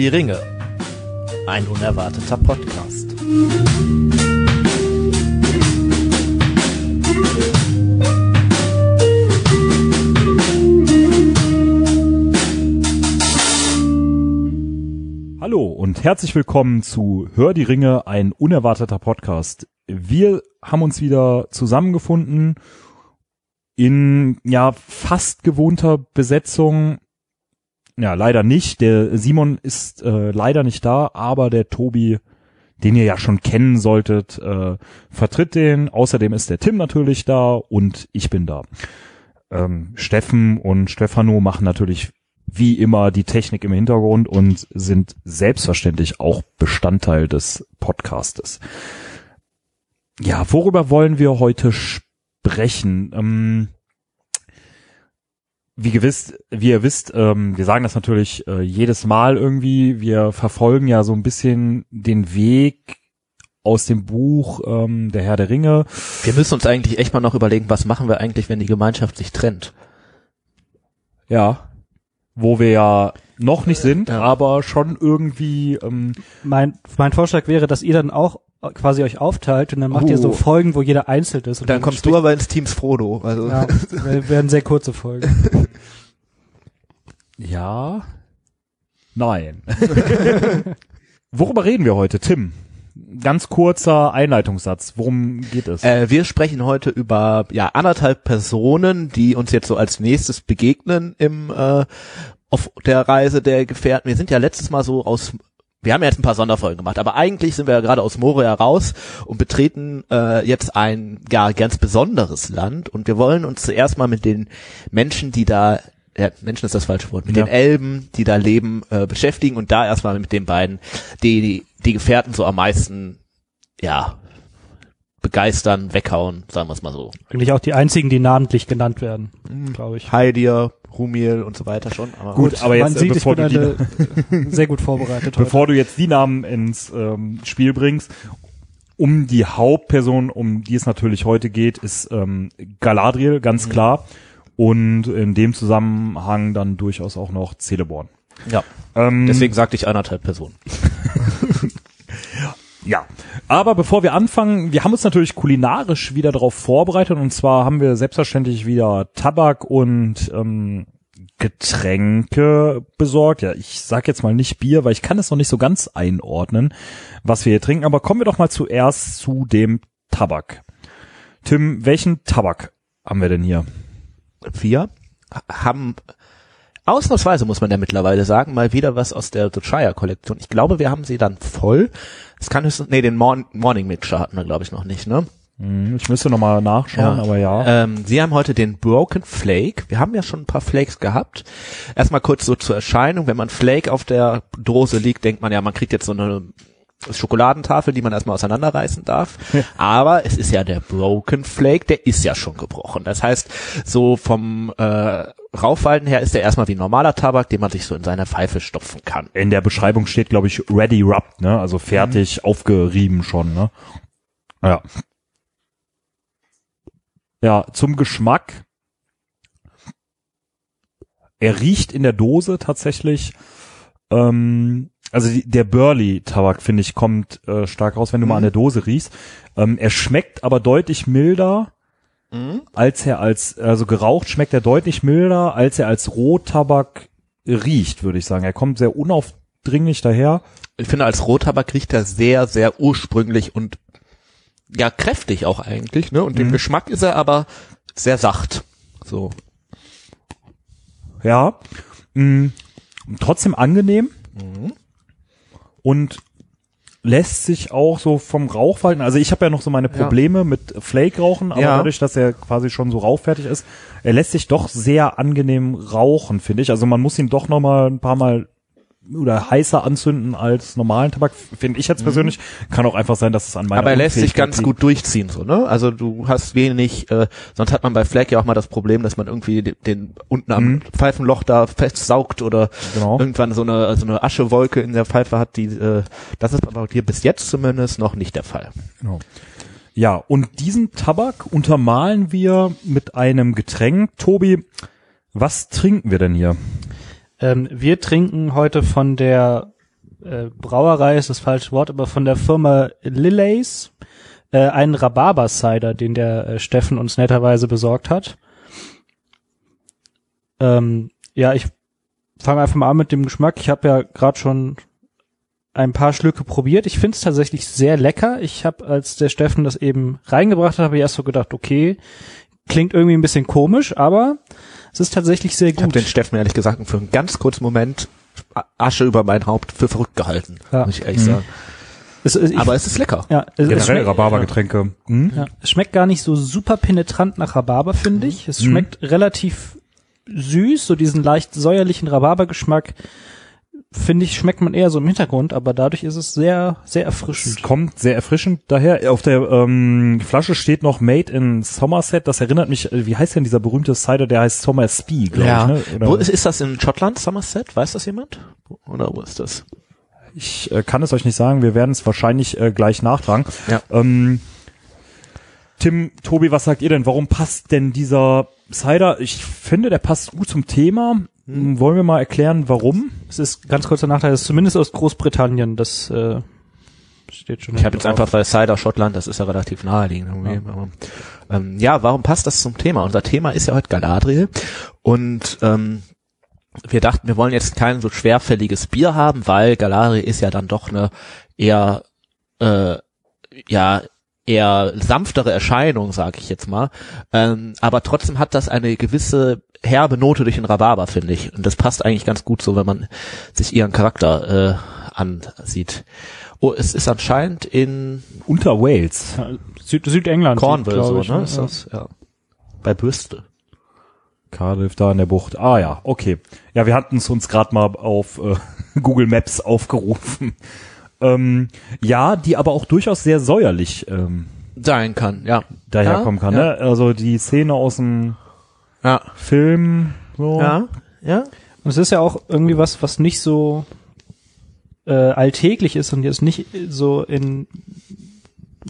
Die Ringe. Ein unerwarteter Podcast. Hallo und herzlich willkommen zu Hör die Ringe, ein unerwarteter Podcast. Wir haben uns wieder zusammengefunden in ja fast gewohnter Besetzung. Ja, leider nicht. Der Simon ist äh, leider nicht da, aber der Tobi, den ihr ja schon kennen solltet, äh, vertritt den. Außerdem ist der Tim natürlich da und ich bin da. Ähm, Steffen und Stefano machen natürlich wie immer die Technik im Hintergrund und sind selbstverständlich auch Bestandteil des Podcastes. Ja, worüber wollen wir heute sprechen? Ähm, wie gewiss, wie ihr wisst, ähm, wir sagen das natürlich äh, jedes Mal irgendwie. Wir verfolgen ja so ein bisschen den Weg aus dem Buch ähm, Der Herr der Ringe. Wir müssen uns eigentlich echt mal noch überlegen, was machen wir eigentlich, wenn die Gemeinschaft sich trennt. Ja, wo wir ja noch nicht sind, Ja. aber schon irgendwie ähm, Mein, mein Vorschlag wäre, dass ihr dann auch quasi euch aufteilt und dann macht ihr so Uh. Folgen, wo jeder einzeln ist. Und Dann kommst du aber ins Teams Frodo. Also Ja, werden sehr kurze Folgen. ja, nein. Worüber reden wir heute, Tim? Ganz kurzer Einleitungssatz. Worum geht es? Äh, wir sprechen heute über ja anderthalb Personen, die uns jetzt so als nächstes begegnen im äh, auf der Reise der Gefährten. Wir sind ja letztes Mal so aus wir haben ja jetzt ein paar Sonderfolgen gemacht, aber eigentlich sind wir ja gerade aus Moria raus und betreten äh, jetzt ein ja ganz besonderes Land und wir wollen uns zuerst mal mit den Menschen, die da ja, Menschen ist das falsche Wort, mit Ja. den Elben, die da leben, äh, beschäftigen und da erstmal mit den beiden, die, die die Gefährten so am meisten ja begeistern, weghauen, sagen wir es mal so. Eigentlich auch die einzigen, die namentlich genannt werden, Mhm. glaube ich. Heidir, Rumiel und so weiter schon. Aber Gut, aber jetzt, Man äh, sieht, ich bevor bin du eine, sehr gut vorbereitet heute. Bevor du jetzt die Namen ins ähm, Spiel bringst, um die Hauptperson, um die es natürlich heute geht, ist ähm, Galadriel, ganz Mhm. klar. Und in dem Zusammenhang dann durchaus auch noch Celeborn. ja, Ähm, deswegen sagte ich anderthalb Personen. Aber bevor wir anfangen, wir haben uns natürlich kulinarisch wieder darauf vorbereitet und zwar haben wir selbstverständlich wieder Tabak und ähm, Getränke besorgt. Ja, ich sag jetzt mal nicht Bier, weil ich kann es noch nicht so ganz einordnen, was wir hier trinken. Aber kommen wir doch mal zuerst zu dem Tabak. Tim, welchen Tabak haben wir denn hier? Wir haben ausnahmsweise, muss man ja mittlerweile sagen, mal wieder was aus der The Shire Kollektion. Ich glaube, wir haben sie dann voll. Es kann höchstens, nee, den Morn Morning Mixture hatten wir, glaube ich, noch nicht, ne? Hm, Ich müsste noch mal nachschauen, aber ja. Ähm, Sie haben heute den Broken Flake. Wir haben ja schon ein paar Flakes gehabt. Erstmal kurz so zur Erscheinung. Wenn man Flake auf der Dose liegt, denkt man ja, man kriegt jetzt so eine Schokoladentafel, die man erstmal auseinanderreißen darf. Aber es ist ja der Broken Flake, der ist ja schon gebrochen. Das heißt, so vom äh, Raufhalten her ist der erstmal wie ein normaler Tabak, den man sich so in seine Pfeife stopfen kann. In der Beschreibung steht, glaube ich, ready rubbed, ne? Also fertig aufgerieben schon, ne? Ja. Ja, zum Geschmack. Er riecht in der Dose tatsächlich. Ähm, also die, der Burley-Tabak, finde ich, kommt äh, stark raus, wenn du mal an der Dose riechst. Ähm, er schmeckt aber deutlich milder, als er als, also geraucht schmeckt er deutlich milder, als er als Rohtabak riecht, würde ich sagen. Er kommt sehr unaufdringlich daher. Ich finde, als Rottabak riecht er sehr, sehr ursprünglich und ja, kräftig auch eigentlich, ne? Und dem Geschmack ist er aber sehr sacht. So. Ja. Mh, trotzdem angenehm. Und lässt sich auch so vom Rauchverhalten, also ich habe ja noch so meine Probleme mit Flake-Rauchen, aber Ja. dadurch, dass er quasi schon so rauchfertig ist, er lässt sich doch sehr angenehm rauchen, finde ich. Also man muss ihn doch noch mal ein paar Mal oder heißer anzünden als normalen Tabak, finde ich jetzt persönlich. Kann auch einfach sein, dass es an meiner Mhm. Aber er lässt sich ganz liegt. gut durchziehen, so, ne? Also du hast wenig, äh, sonst hat man bei Flag ja auch mal das Problem, dass man irgendwie den, den unten am Mhm. Pfeifenloch da festsaugt oder Genau. irgendwann so eine, so eine Aschewolke in der Pfeife hat, die, äh, das ist aber hier bis jetzt zumindest noch nicht der Fall. Genau. Ja, und diesen Tabak untermalen wir mit einem Getränk. Tobi, was trinken wir denn hier? Ähm, wir trinken heute von der äh, Brauerei, ist das falsche Wort, aber von der Firma Lillays äh, einen Rhabarber-Cider, den der äh, Steffen uns netterweise besorgt hat. Ähm, ja, ich fange einfach mal an mit dem Geschmack. Ich habe ja gerade schon ein paar Schlücke probiert. Ich finde es tatsächlich sehr lecker. Ich habe, als der Steffen das eben reingebracht hat, habe ich erst so gedacht, okay, klingt irgendwie ein bisschen komisch, aber es ist tatsächlich sehr Ich habe gut. den Steffen ehrlich gesagt für einen ganz kurzen Moment Asche über mein Haupt für verrückt gehalten, Ja. muss ich ehrlich Mhm. sagen. es, es, ich, Aber es ist lecker. ja, es, Generell schmeckt, Rhabarbergetränke. Hm? ja, es schmeckt gar nicht so super penetrant nach Rhabarber, finde ich. Es Mhm. schmeckt relativ süß, so diesen leicht säuerlichen Rhabarbergeschmack. Finde ich, schmeckt man eher so im Hintergrund, aber dadurch ist es sehr, sehr Es erfrischend. kommt sehr erfrischend daher. Auf der ähm, Flasche steht noch Made in Somerset. Das erinnert mich, äh, wie heißt denn dieser berühmte Cider, der heißt Somersby, glaube Ja. ich. Ne? Oder- Wo ist, ist das in Schottland, Somerset? Weiß das jemand? Oder wo ist das? Ich äh, kann es euch nicht sagen, wir werden es wahrscheinlich äh, gleich nachtragen. Ja. Ähm, Tim, Tobi, was sagt ihr denn? Warum passt denn dieser Cider? Ich finde, der passt gut zum Thema. Hm, Wollen wir mal erklären, warum? Es ist ganz kurzer Nachteil, es ist zumindest aus Großbritannien, das äh, steht schon. Ich habe jetzt einfach, weil Cider Schottland, das ist ja relativ naheliegend. irgendwie. Aber, ähm, ja, warum passt das zum Thema? Unser Thema ist ja heute Galadriel und ähm, wir dachten, wir wollen jetzt kein so schwerfälliges Bier haben, weil Galadriel ist ja dann doch eine eher äh, ja eher sanftere Erscheinung, sage ich jetzt mal. Ähm, aber trotzdem hat das eine gewisse herbe Note durch den Rhabarber, finde ich. Und das passt eigentlich ganz gut so, wenn man sich ihren Charakter äh, ansieht. Oh, es ist anscheinend in Unter Wales. Ja, Süd Südengland. Cornwall so, ich, ne? Ist das, ja. Bei Bristol. Cardiff da in der Bucht. Ah ja, okay. Ja, wir hatten es uns gerade mal auf äh, Google Maps aufgerufen. Ähm, ja, die aber auch durchaus sehr säuerlich ähm, Sein kann, ja. daherkommen kann. ja. Ne? Also die Szene aus dem Ja. Film. So. Ja. Ja. Und es ist ja auch irgendwie was, was nicht so äh, alltäglich ist und jetzt nicht so in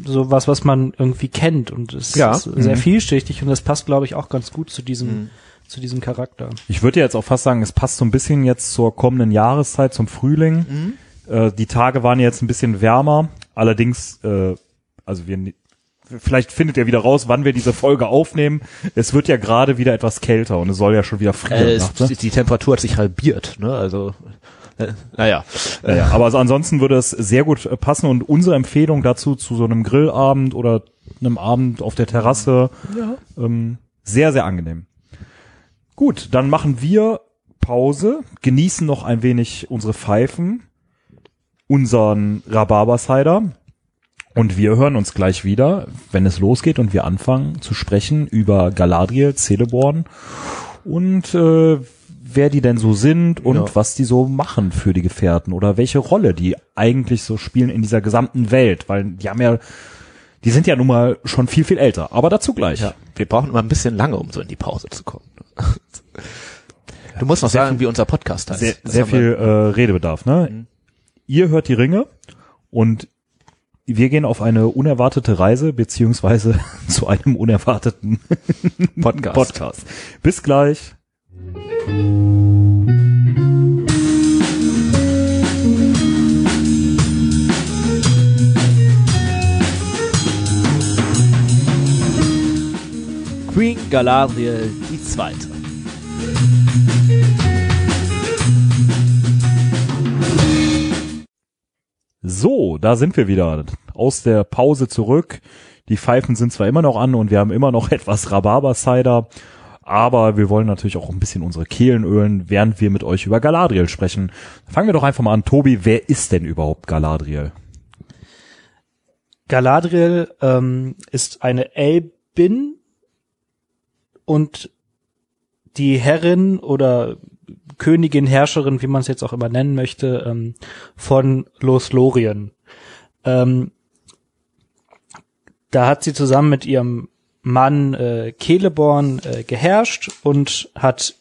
so was, was man irgendwie kennt und es Ja. ist sehr Mhm. vielschichtig und das passt, glaube ich, auch ganz gut zu diesem Mhm. zu diesem Charakter. Ich würde jetzt auch fast sagen, es passt so ein bisschen jetzt zur kommenden Jahreszeit, zum Frühling. Mhm. Äh, die Tage waren jetzt ein bisschen wärmer. Allerdings, äh, also wir, ni- vielleicht findet ihr wieder raus, wann wir diese Folge aufnehmen. Es wird ja gerade wieder etwas kälter und es soll ja schon wieder frieren. Äh, nachts, es, ne? die Temperatur hat sich halbiert, ne? Also äh, naja. Ja, ja, aber also ansonsten würde es sehr gut äh, passen und unsere Empfehlung dazu zu so einem Grillabend oder einem Abend auf der Terrasse Ja. ähm, sehr, sehr angenehm. Gut, dann machen wir Pause, genießen noch ein wenig unsere Pfeifen, unseren Rhabarber-Cider und wir hören uns gleich wieder, wenn es losgeht und wir anfangen zu sprechen über Galadriel, Celeborn und äh, wer die denn so sind und Ja. was die so machen für die Gefährten oder welche Rolle die eigentlich so spielen in dieser gesamten Welt, weil die haben ja, die sind ja nun mal schon viel, viel älter, aber dazu gleich. Ja. Wir brauchen immer ein bisschen lange, um so in die Pause zu kommen. Du musst noch sagen, wie unser Podcast heißt. sehr, sehr viel äh, Redebedarf. Ne? Mhm. Ihr hört die Ringe und wir gehen auf eine unerwartete Reise beziehungsweise zu einem unerwarteten Podcast. Podcast. Bis gleich. Queen Galadriel die zweite. So, da sind wir wieder aus der Pause zurück. Die Pfeifen sind zwar immer noch an und wir haben immer noch etwas Rhabarber-Cider, aber wir wollen natürlich auch ein bisschen unsere Kehlen ölen, während wir mit euch über Galadriel sprechen. Fangen wir doch einfach mal an. Tobi, wer ist denn überhaupt Galadriel? Galadriel ähm, ist eine Elbin und die Herrin oder Königin, Herrscherin, wie man es jetzt auch immer nennen möchte, ähm, von Lothlorien. Ähm, da hat sie zusammen mit ihrem Mann äh, Celeborn äh, geherrscht und hat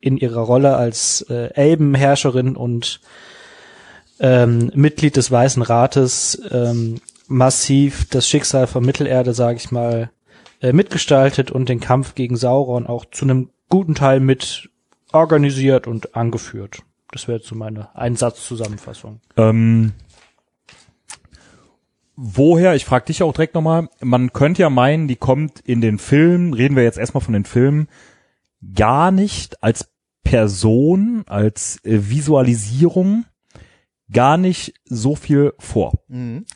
in ihrer Rolle als äh, Elbenherrscherin und ähm, Mitglied des Weißen Rates ähm, massiv das Schicksal von Mittelerde, sage ich mal, äh, mitgestaltet und den Kampf gegen Sauron auch zu einem guten Teil mit organisiert und angeführt. Das wäre jetzt so meine Einsatzzusammenfassung. Ähm, woher, ich frage dich auch direkt nochmal, man könnte ja meinen, die kommt in den Film, reden wir jetzt erstmal von den Filmen, gar nicht als Person, als äh, Visualisierung, gar nicht so viel vor. Mhm.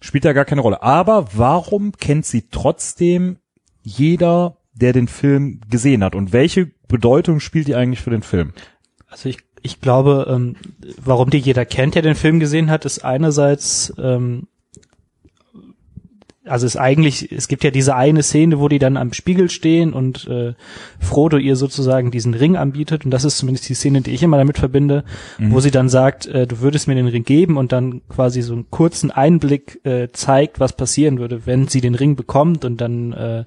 Spielt da gar keine Rolle. Aber warum kennt sie trotzdem jeder, der den Film gesehen hat? Und welche Bedeutung spielt die eigentlich für den Film? Also ich, ich glaube, ähm, warum die jeder kennt, der den Film gesehen hat, ist einerseits, ähm, also es ist eigentlich, es gibt ja diese eine Szene, wo die dann am Spiegel stehen und äh, Frodo ihr sozusagen diesen Ring anbietet und das ist zumindest die Szene, die ich immer damit verbinde, wo sie dann sagt, äh, du würdest mir den Ring geben und dann quasi so einen kurzen Einblick äh, zeigt, was passieren würde, wenn sie den Ring bekommt und dann äh,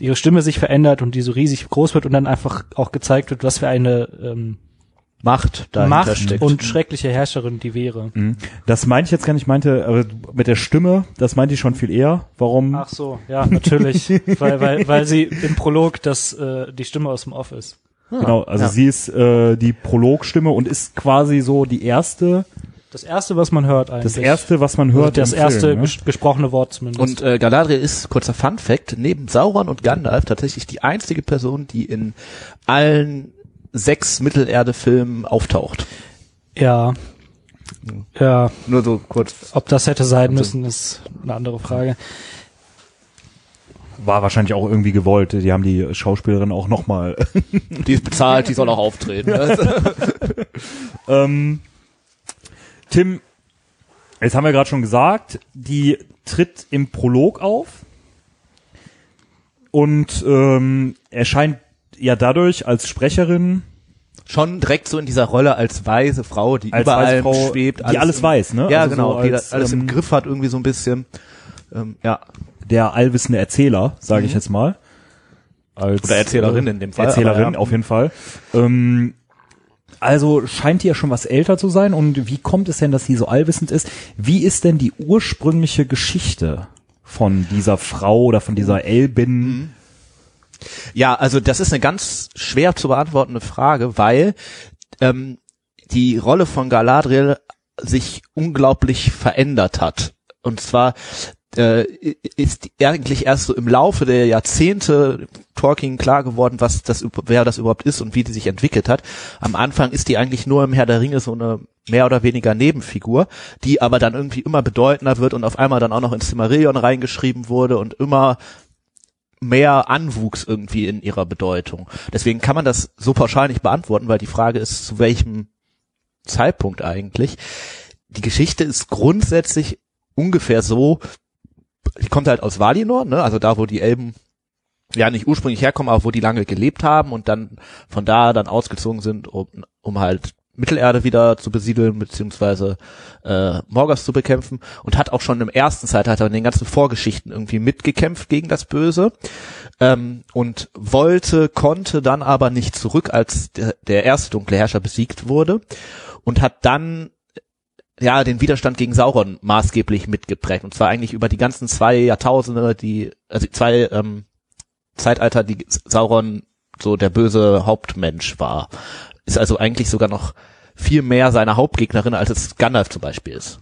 ihre Stimme sich verändert und die so riesig groß wird und dann einfach auch gezeigt wird, was für eine ähm, Macht dahinter Macht steckt. und schreckliche Herrscherin die wäre. Mhm. Das meinte ich jetzt gar nicht, ich meinte aber mit der Stimme, das meinte ich schon viel eher. Warum? Ach so, ja, natürlich, weil, weil, weil sie im Prolog das äh, die Stimme aus dem Off ist. genau, also ja. sie ist äh, die Prologstimme und ist quasi so die erste, Das erste, was man hört eigentlich. das erste, was man hört. das im erste Film, ne? ges gesprochene Wort zumindest. Und äh, Galadriel ist, kurzer Fun Fact, neben Sauron und Gandalf tatsächlich die einzige Person, die in allen sechs Mittelerde-Filmen auftaucht. ja, ja, Nur so kurz. ob das hätte sein müssen, ist eine andere Frage. War wahrscheinlich auch irgendwie gewollt. Die haben die Schauspielerin auch nochmal. Die ist bezahlt, die soll auch auftreten. ähm, Tim, jetzt haben wir gerade schon gesagt, die tritt im Prolog auf und ähm, erscheint ja dadurch als Sprecherin Schon direkt so in dieser Rolle als weise Frau, die Als überall Frau, schwebt. die alles im, weiß, ne? Ja, Also genau, so die als, das alles ähm, im Griff hat irgendwie so ein bisschen. Ähm, ja, der allwissende Erzähler, sage ich Mhm. jetzt mal. Als, Oder Erzählerin in dem Fall, Erzählerin, aber ja. auf jeden Fall. Ähm, also scheint die ja schon was älter zu sein. Und wie kommt es denn, dass sie so allwissend ist? Wie ist denn die ursprüngliche Geschichte von dieser Frau oder von dieser Elbin? Ja, also das ist eine ganz schwer zu beantwortende Frage, weil ähm, die Rolle von Galadriel sich unglaublich verändert hat. Und zwar äh, ist eigentlich erst so im Laufe der Jahrzehnte Tolkien klar geworden, was das, wer das überhaupt ist und wie die sich entwickelt hat. Am Anfang ist die eigentlich nur im Herr der Ringe so eine mehr oder weniger Nebenfigur, die aber dann irgendwie immer bedeutender wird und auf einmal dann auch noch ins Silmarillion reingeschrieben wurde und immer mehr Anwuchs irgendwie in ihrer Bedeutung. Deswegen kann man das so pauschal nicht beantworten, weil die Frage ist, zu welchem Zeitpunkt eigentlich. Die Geschichte ist grundsätzlich ungefähr so, die kommt halt aus Valinor, ne, also da, wo die Elben ja nicht ursprünglich herkommen, aber wo die lange gelebt haben und dann von da dann ausgezogen sind, um, um halt Mittelerde wieder zu besiedeln, beziehungsweise äh, Morgoth zu bekämpfen. Und hat auch schon im ersten Zeitalter in den ganzen Vorgeschichten irgendwie mitgekämpft gegen das Böse. Ähm, und wollte, konnte dann aber nicht zurück, als der, der erste dunkle Herrscher besiegt wurde. Und hat dann ja den Widerstand gegen Sauron maßgeblich mitgeprägt und zwar eigentlich über die ganzen zwei Jahrtausende, die also zwei ähm, Zeitalter, die Sauron so der böse Hauptmensch war. Ist also eigentlich sogar noch viel mehr seine Hauptgegnerin, als es Gandalf zum Beispiel ist.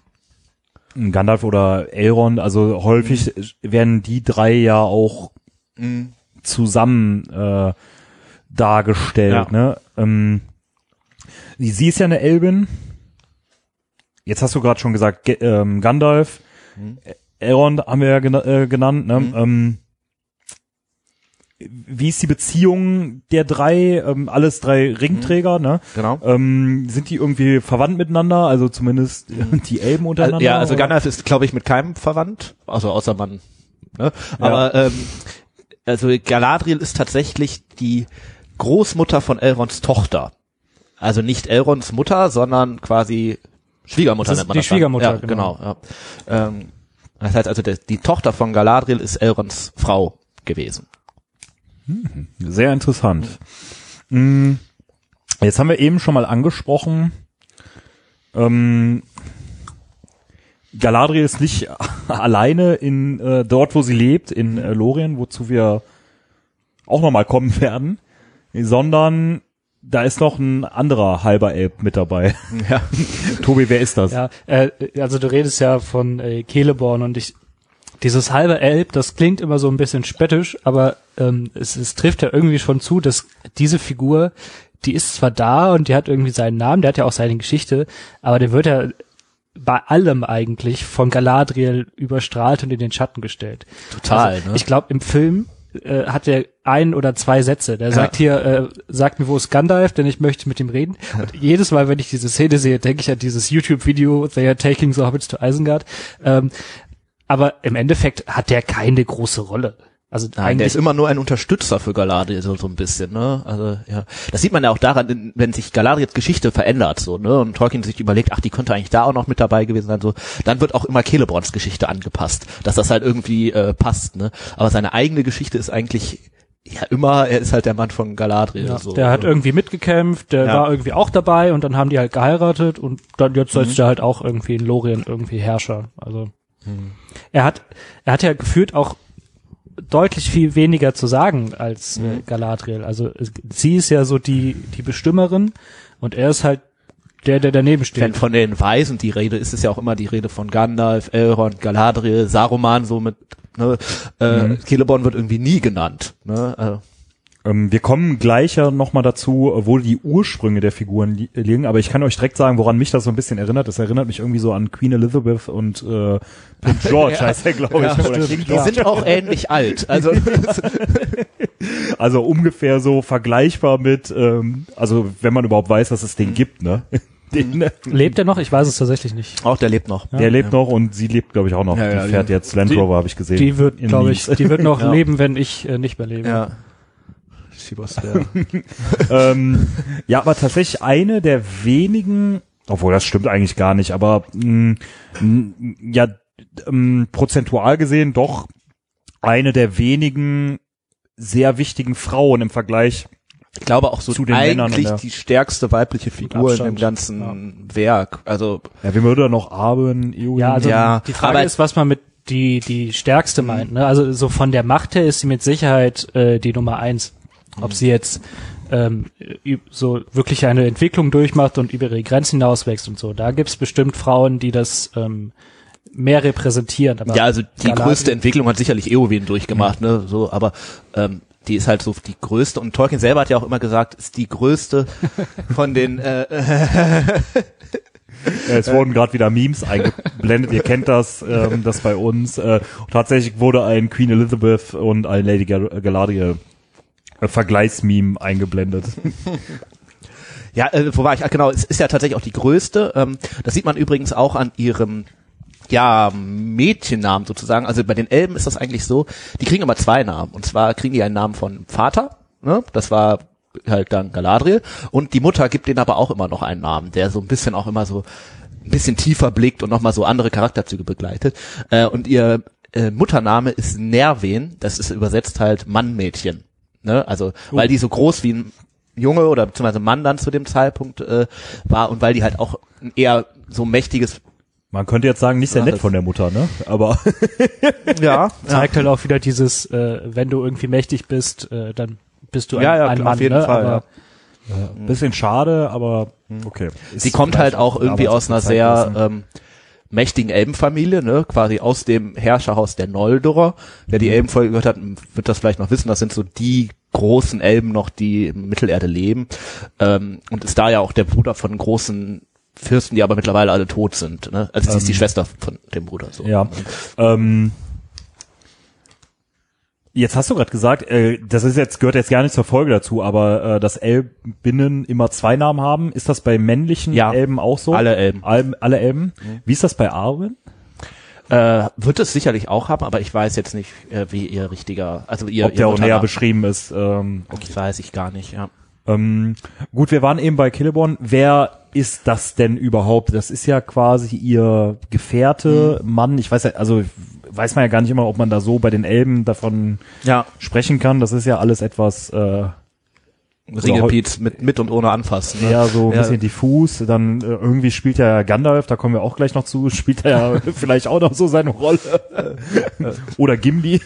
Gandalf oder Elrond, also häufig werden die drei ja auch zusammen äh, dargestellt. Ja. Ne? Ähm, sie ist ja eine Elbin. Jetzt hast du gerade schon gesagt, Ge ähm, Gandalf, Ä- Elrond haben wir ja gena äh, genannt. Ne? Ähm, wie ist die Beziehung der drei, ähm, alles drei Ringträger, ne? Genau. Ähm, sind die irgendwie verwandt miteinander? Also zumindest die Elben untereinander? ja, also oder? Gandalf ist, glaube ich, mit keinem verwandt, also außer man. Ne? Aber ähm, also Galadriel ist tatsächlich die Großmutter von Elrons Tochter. Also nicht Elrons Mutter, sondern quasi Schwiegermutter nennt man die das dann. Schwiegermutter, ja, genau. genau. ja. Ähm, das heißt also, der, die Tochter von Galadriel ist Elrons Frau gewesen. Sehr interessant. Mm, Jetzt haben wir eben schon mal angesprochen, ähm, Galadriel ist nicht alleine in äh, dort, wo sie lebt, in äh, Lorien, wozu wir auch nochmal kommen werden, sondern da ist noch ein anderer halber Elb mit dabei. Ja. Tobi, wer ist das? Ja, äh, also du redest ja von äh, Keleborn und ich dieses halbe Elb, das klingt immer so ein bisschen spöttisch, aber ähm, es, es trifft ja irgendwie schon zu, dass diese Figur, die ist zwar da und die hat irgendwie seinen Namen, der hat ja auch seine Geschichte, aber der wird ja bei allem eigentlich von Galadriel überstrahlt und in den Schatten gestellt. Total, Also, ne? Ich glaube, im Film äh, hat er ein oder zwei Sätze. Der sagt hier, äh, sagt mir, wo ist Gandalf, denn ich möchte mit ihm reden. Und jedes Mal, wenn ich diese Szene sehe, denke ich an dieses YouTube-Video, They are taking the Hobbits to Isengard. Ähm, aber im Endeffekt hat der keine große Rolle. Also Nein, der eigentlich ist immer nur ein Unterstützer für Galadriel, so, so ein bisschen, ne? Also, ja. Das sieht man ja auch daran, wenn sich Galadriels Geschichte verändert, so, ne? Und Tolkien sich überlegt, ach, die könnte eigentlich da auch noch mit dabei gewesen sein, so. Dann wird auch immer Celeborns Geschichte angepasst, dass das halt irgendwie äh, passt, ne? Aber seine eigene Geschichte ist eigentlich, ja, immer, er ist halt der Mann von Galadriel, ja, so. der hat irgendwie mitgekämpft, der Ja. war irgendwie auch dabei und dann haben die halt geheiratet und dann jetzt Mhm. ist er halt auch irgendwie in Lorien irgendwie Herrscher. Also Mhm. er hat er hat ja gefühlt auch deutlich viel weniger zu sagen als Mhm. äh, Galadriel. Also es- sie ist ja so die die Bestimmerin und er ist halt der der daneben Wenn steht. von den Weisen die Rede ist, ist ja auch immer die Rede von Gandalf, Elrond, Galadriel, Saruman, so mit, ne, äh, Mhm. Celeborn wird irgendwie nie genannt, ne, Ähm, wir kommen gleich ja nochmal dazu, wo die Ursprünge der Figuren li liegen, aber ich kann euch direkt sagen, woran mich das so ein bisschen erinnert. Das erinnert mich irgendwie so an Queen Elizabeth und äh, Prince George Ja. heißt er, glaube ich. Ja, oder stimmt. King die sind auch ähnlich alt, also, Also ungefähr so vergleichbar mit, ähm, also wenn man überhaupt weiß, dass es den gibt, ne? Den, ne? Lebt er noch? Ich weiß es tatsächlich nicht. auch der lebt noch. Der lebt noch und sie lebt, glaube ich, auch noch. Ja, ja, die fährt ja. jetzt Land Rover, habe ich gesehen. Die wird, glaube ich, die wird noch Ja. leben, wenn ich äh, nicht mehr lebe. Ja. Schiebers der. ähm, ja, aber tatsächlich eine der wenigen, obwohl das stimmt eigentlich gar nicht, aber mh, mh, ja, ähm, prozentual gesehen doch eine der wenigen sehr wichtigen Frauen im Vergleich. Ich glaube auch so Zu den Männern eigentlich der- die stärkste weibliche Figur in dem ganzen Werk. Also Ja, wir würden noch Arben, Eowyn. Ja, also Ja, die Frage aber- ist, was man mit die die stärkste meint. Ne? Also so von der Macht her ist sie mit Sicherheit äh, die Nummer eins. Ob sie jetzt ähm, so wirklich eine Entwicklung durchmacht und über ihre Grenzen hinauswächst und so. Da gibt's bestimmt Frauen, die das ähm, mehr repräsentieren. Aber ja, also die größte Entwicklung hat sicherlich Eowyn durchgemacht, ne, so, aber ähm, die ist halt so die größte und Tolkien selber hat ja auch immer gesagt, ist die größte von den äh, äh, Äh, Es wurden gerade wieder Memes eingeblendet, ihr kennt das, ähm, das bei uns. Äh, tatsächlich wurde ein Queen Elizabeth und ein Lady Gal Galadriel Vergleichsmeme eingeblendet. Ja, äh, wo war ich? Ah, genau, es ist ja tatsächlich auch die größte. Ähm, das sieht man übrigens auch an ihrem ja, Mädchennamen sozusagen. Also bei den Elben ist das eigentlich so, die kriegen immer zwei Namen. Und zwar kriegen die einen Namen von Vater, ne? das war halt dann Galadriel. Und die Mutter gibt denen aber auch immer noch einen Namen, der so ein bisschen auch immer so ein bisschen tiefer blickt und nochmal so andere Charakterzüge begleitet. Äh, und ihr äh, Muttername ist Nerven, das ist übersetzt halt Mann-Mädchen. Ne? Also, weil die so groß wie ein Junge oder beziehungsweise Mann dann zu dem Zeitpunkt äh, war und weil die halt auch ein eher so mächtiges Man könnte jetzt sagen, nicht sehr nett von der Mutter, ne? Aber ja, zeigt halt auch wieder dieses, äh, wenn du irgendwie mächtig bist, äh, dann bist du ein, Ja, ja, ein klar, Mann. auf jeden ne? Fall, Aber ein bisschen schade, aber okay. Ist sie kommt halt auch irgendwie aus einer sehr ähm, mächtigen Elbenfamilie, ne, quasi aus dem Herrscherhaus der Noldorer. Wer Mhm. die Elbenfolge gehört hat, wird das vielleicht noch wissen. Das sind so die großen Elben noch, die in Mittelerde leben. Ähm, und ist da ja auch der Bruder von großen Fürsten, die aber mittlerweile alle tot sind. Ne? Also sie ist die Schwester von dem Bruder. So. Ähm. Ja. Ähm, jetzt hast du gerade gesagt, äh, das ist jetzt gehört jetzt gar nicht zur Folge dazu, aber äh, dass Elbinnen immer zwei Namen haben, ist das bei männlichen Ja. Elben auch so? Alle Elben. Alle, alle Elben. Wie ist das bei Arwen? Äh, wird es sicherlich auch haben, aber ich weiß jetzt nicht, äh, wie ihr richtiger, also ihr, Ob ihr der auch näher beschrieben ist. Ähm, Das weiß ich gar nicht, ja. Ähm, gut, wir waren eben bei Celeborn. Wer ist das denn überhaupt? Das ist ja quasi ihr Gefährte, Mhm. Mann. Ich weiß ja, also weiß man ja gar nicht immer, ob man da so bei den Elben davon Ja, sprechen kann. Das ist ja alles etwas äh, Ringelpiez mit, mit und ohne anfassen. Ne? eher so ein Ja. bisschen diffus. Dann äh, irgendwie spielt ja Gandalf, da kommen wir auch gleich noch zu, spielt er ja vielleicht auch noch so seine Rolle. Oder Gimli.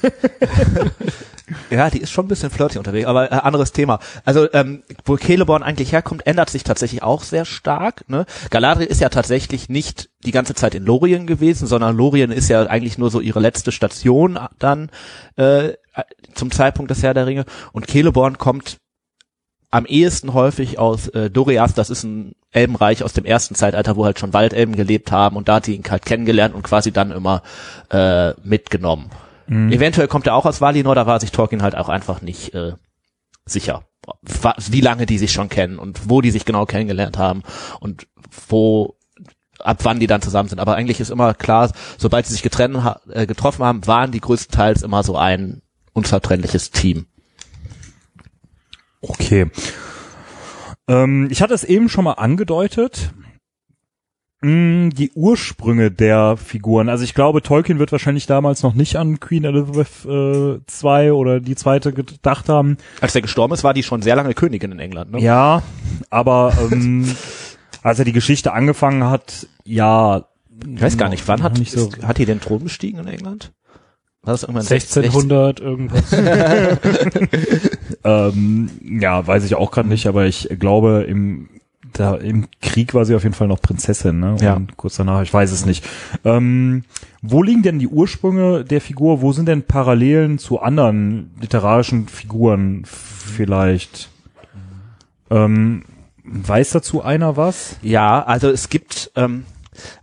Ja, die ist schon ein bisschen flirty unterwegs, aber äh, anderes Thema. Also ähm, wo Celeborn eigentlich herkommt, ändert sich tatsächlich auch sehr stark. Ne? Galadriel ist ja tatsächlich nicht die ganze Zeit in Lorien gewesen, sondern Lorien ist ja eigentlich nur so ihre letzte Station dann äh, zum Zeitpunkt des Herr der Ringe. Und Celeborn kommt am ehesten häufig aus äh, Doriath, das ist ein Elbenreich aus dem ersten Zeitalter, wo halt schon Waldelben gelebt haben und da hat die ihn halt kennengelernt und quasi dann immer äh, mitgenommen. Mhm. Eventuell kommt er auch aus Valinor, da war sich Tolkien halt auch einfach nicht äh, sicher, wie lange die sich schon kennen und wo die sich genau kennengelernt haben und wo ab wann die dann zusammen sind. Aber eigentlich ist immer klar, sobald sie sich getrennt, äh, getroffen haben, waren die größtenteils immer so ein unzertrennliches Team. Okay. Ähm, ich hatte es eben schon mal angedeutet. Mm, die Ursprünge der Figuren. Also ich glaube, Tolkien wird wahrscheinlich damals noch nicht an Queen Elizabeth äh, II oder die zweite gedacht haben. Als der gestorben ist, war die schon sehr lange Königin in England. Ne? Ja, aber ähm, als er die Geschichte angefangen hat, ja. Ich weiß gar nicht, wann hat, so ist, hat die den Thron bestiegen in England? War das irgendwann 1600 irgendwas? ähm, ja, weiß ich auch gerade nicht, aber ich glaube, im, da, im Krieg war sie auf jeden Fall noch Prinzessin, ne? Und ja. kurz danach, ich weiß es nicht. Ähm, wo liegen denn die Ursprünge der Figur? Wo sind denn Parallelen zu anderen literarischen Figuren vielleicht? Ähm, weiß dazu einer was? Ja, also es gibt ähm,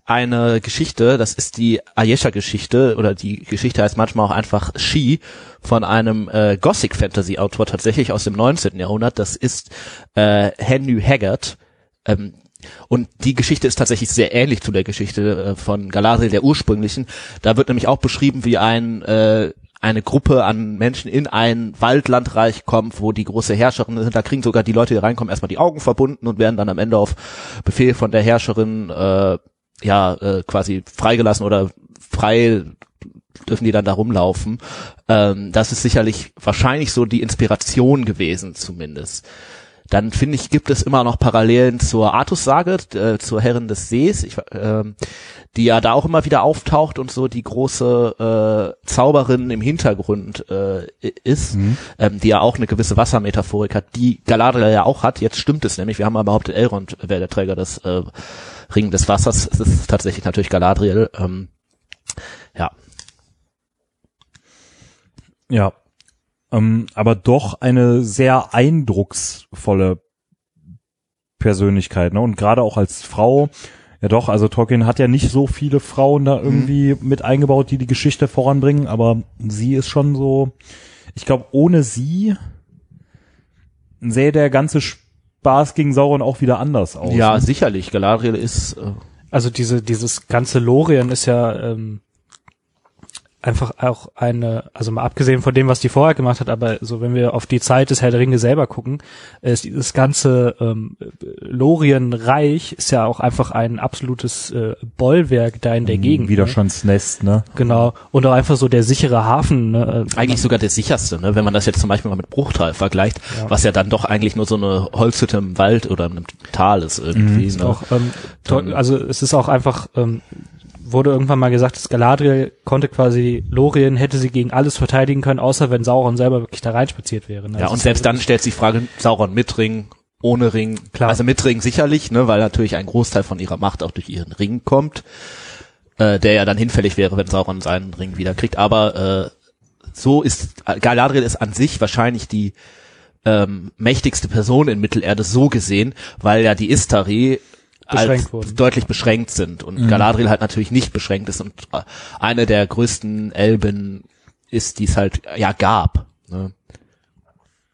eine Geschichte, das ist die Ayesha-Geschichte oder die Geschichte heißt manchmal auch einfach She von einem äh, Gothic-Fantasy-Autor tatsächlich aus dem 19. Jahrhundert. Das ist äh, Henry Haggard. Ähm, und die Geschichte ist tatsächlich sehr ähnlich zu der Geschichte äh, von Galadriel, der ursprünglichen. Da wird nämlich auch beschrieben, wie ein äh, eine Gruppe an Menschen in ein Waldlandreich kommt, wo die große Herrscherin sind. Da kriegen sogar die Leute, die reinkommen, erstmal die Augen verbunden und werden dann am Ende auf Befehl von der Herrscherin äh, ja äh, quasi freigelassen oder frei dürfen die dann da rumlaufen. Ähm, das ist sicherlich wahrscheinlich so die Inspiration gewesen, zumindest. Dann finde ich, gibt es immer noch Parallelen zur Artus-Sage, äh, zur Herrin des Sees, ich, äh, die ja da auch immer wieder auftaucht und so die große äh, Zauberin im Hintergrund äh, ist, mhm. ähm, die ja auch eine gewisse Wassermetaphorik hat, die Galadriel ja auch hat. Jetzt stimmt es nämlich, wir haben aber behauptet, Elrond wäre der Träger des äh, Ring des Wassers. Es ist tatsächlich natürlich Galadriel. Ähm, ja. Ja. Ähm, aber doch eine sehr eindrucksvolle Persönlichkeit, ne? Und gerade auch als Frau, ja doch, also Tolkien hat ja nicht so viele Frauen da irgendwie mhm. mit eingebaut, die die Geschichte voranbringen, aber sie ist schon so, ich glaube, ohne sie sähe der ganze Spaß gegen Sauron auch wieder anders aus. Ja, ne? sicherlich. Galadriel ist. Äh also diese dieses ganze Lorien ist ja ähm, einfach auch eine, also mal abgesehen von dem, was die vorher gemacht hat, aber so wenn wir auf die Zeit des Herr der Ringe selber gucken, ist dieses ganze ähm, Lorienreich ist ja auch einfach ein absolutes äh, Bollwerk da in der mhm, Gegend. Ne? Widerstandsnest, ne? Genau. Und auch einfach so der sichere Hafen. Ne? Eigentlich sogar der sicherste, ne? wenn man das jetzt zum Beispiel mal mit Bruchtal vergleicht, ja. was ja dann doch eigentlich nur so eine Holzhütte im Wald oder im Tal ist irgendwie. Mhm. Ne? Auch, ähm, also es ist auch einfach ähm, wurde irgendwann mal gesagt, dass Galadriel konnte quasi Lorien hätte sie gegen alles verteidigen können, außer wenn Sauron selber wirklich da reinspaziert wäre. Ne? Ja, und selbst dann stellt sich die Frage, Sauron mit Ring, ohne Ring. Klar. Also mit Ring sicherlich, ne, weil natürlich ein Großteil von ihrer Macht auch durch ihren Ring kommt, äh, der ja dann hinfällig wäre, wenn Sauron seinen Ring wieder kriegt. Aber äh, so ist Galadriel ist an sich wahrscheinlich die ähm, mächtigste Person in Mittelerde so gesehen, weil ja die Istari als wurden. deutlich beschränkt sind und mhm. Galadriel halt natürlich nicht beschränkt ist und äh, eine der größten Elben ist, die es halt ja gab. Ne?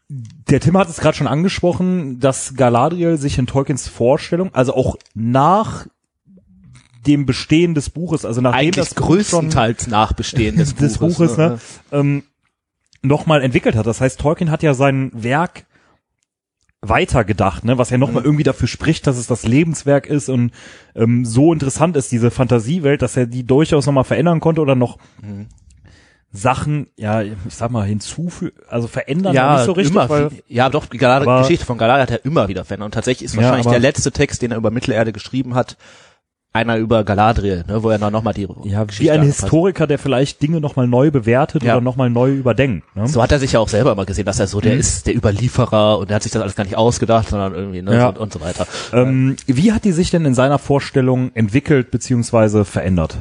Der Tim hat es gerade schon angesprochen, dass Galadriel sich in Tolkiens Vorstellung, also auch nach dem Bestehen des Buches, also nachdem Eigentlich das größtenteils nach Bestehen des, des Buches, Buches ne, ne, ähm, nochmal entwickelt hat. Das heißt, Tolkien hat ja sein Werk weitergedacht, ne, was ja nochmal mhm. irgendwie dafür spricht, dass es das Lebenswerk ist und ähm, so interessant ist, diese Fantasiewelt, dass er die durchaus nochmal verändern konnte oder noch mhm. Sachen, ja, ich sag mal, hinzufügen, also verändern ja, nicht so richtig. Immer, weil, ja, doch, die Geschichte von Galadriel hat er immer wieder verändert und tatsächlich ist wahrscheinlich ja, der letzte Text, den er über Mittelerde geschrieben hat, einer über Galadriel, ne, wo er dann nochmal die Ja, wie Geschichte ein angepasst- Historiker, der vielleicht Dinge nochmal neu bewertet Ja. oder nochmal neu überdenkt. Ne? So hat er sich ja auch selber immer gesehen, dass er so der ist, der Überlieferer und der hat sich das alles gar nicht ausgedacht, sondern irgendwie, ne, Ja. und, und so weiter. Ähm, wie hat die sich denn in seiner Vorstellung entwickelt beziehungsweise verändert?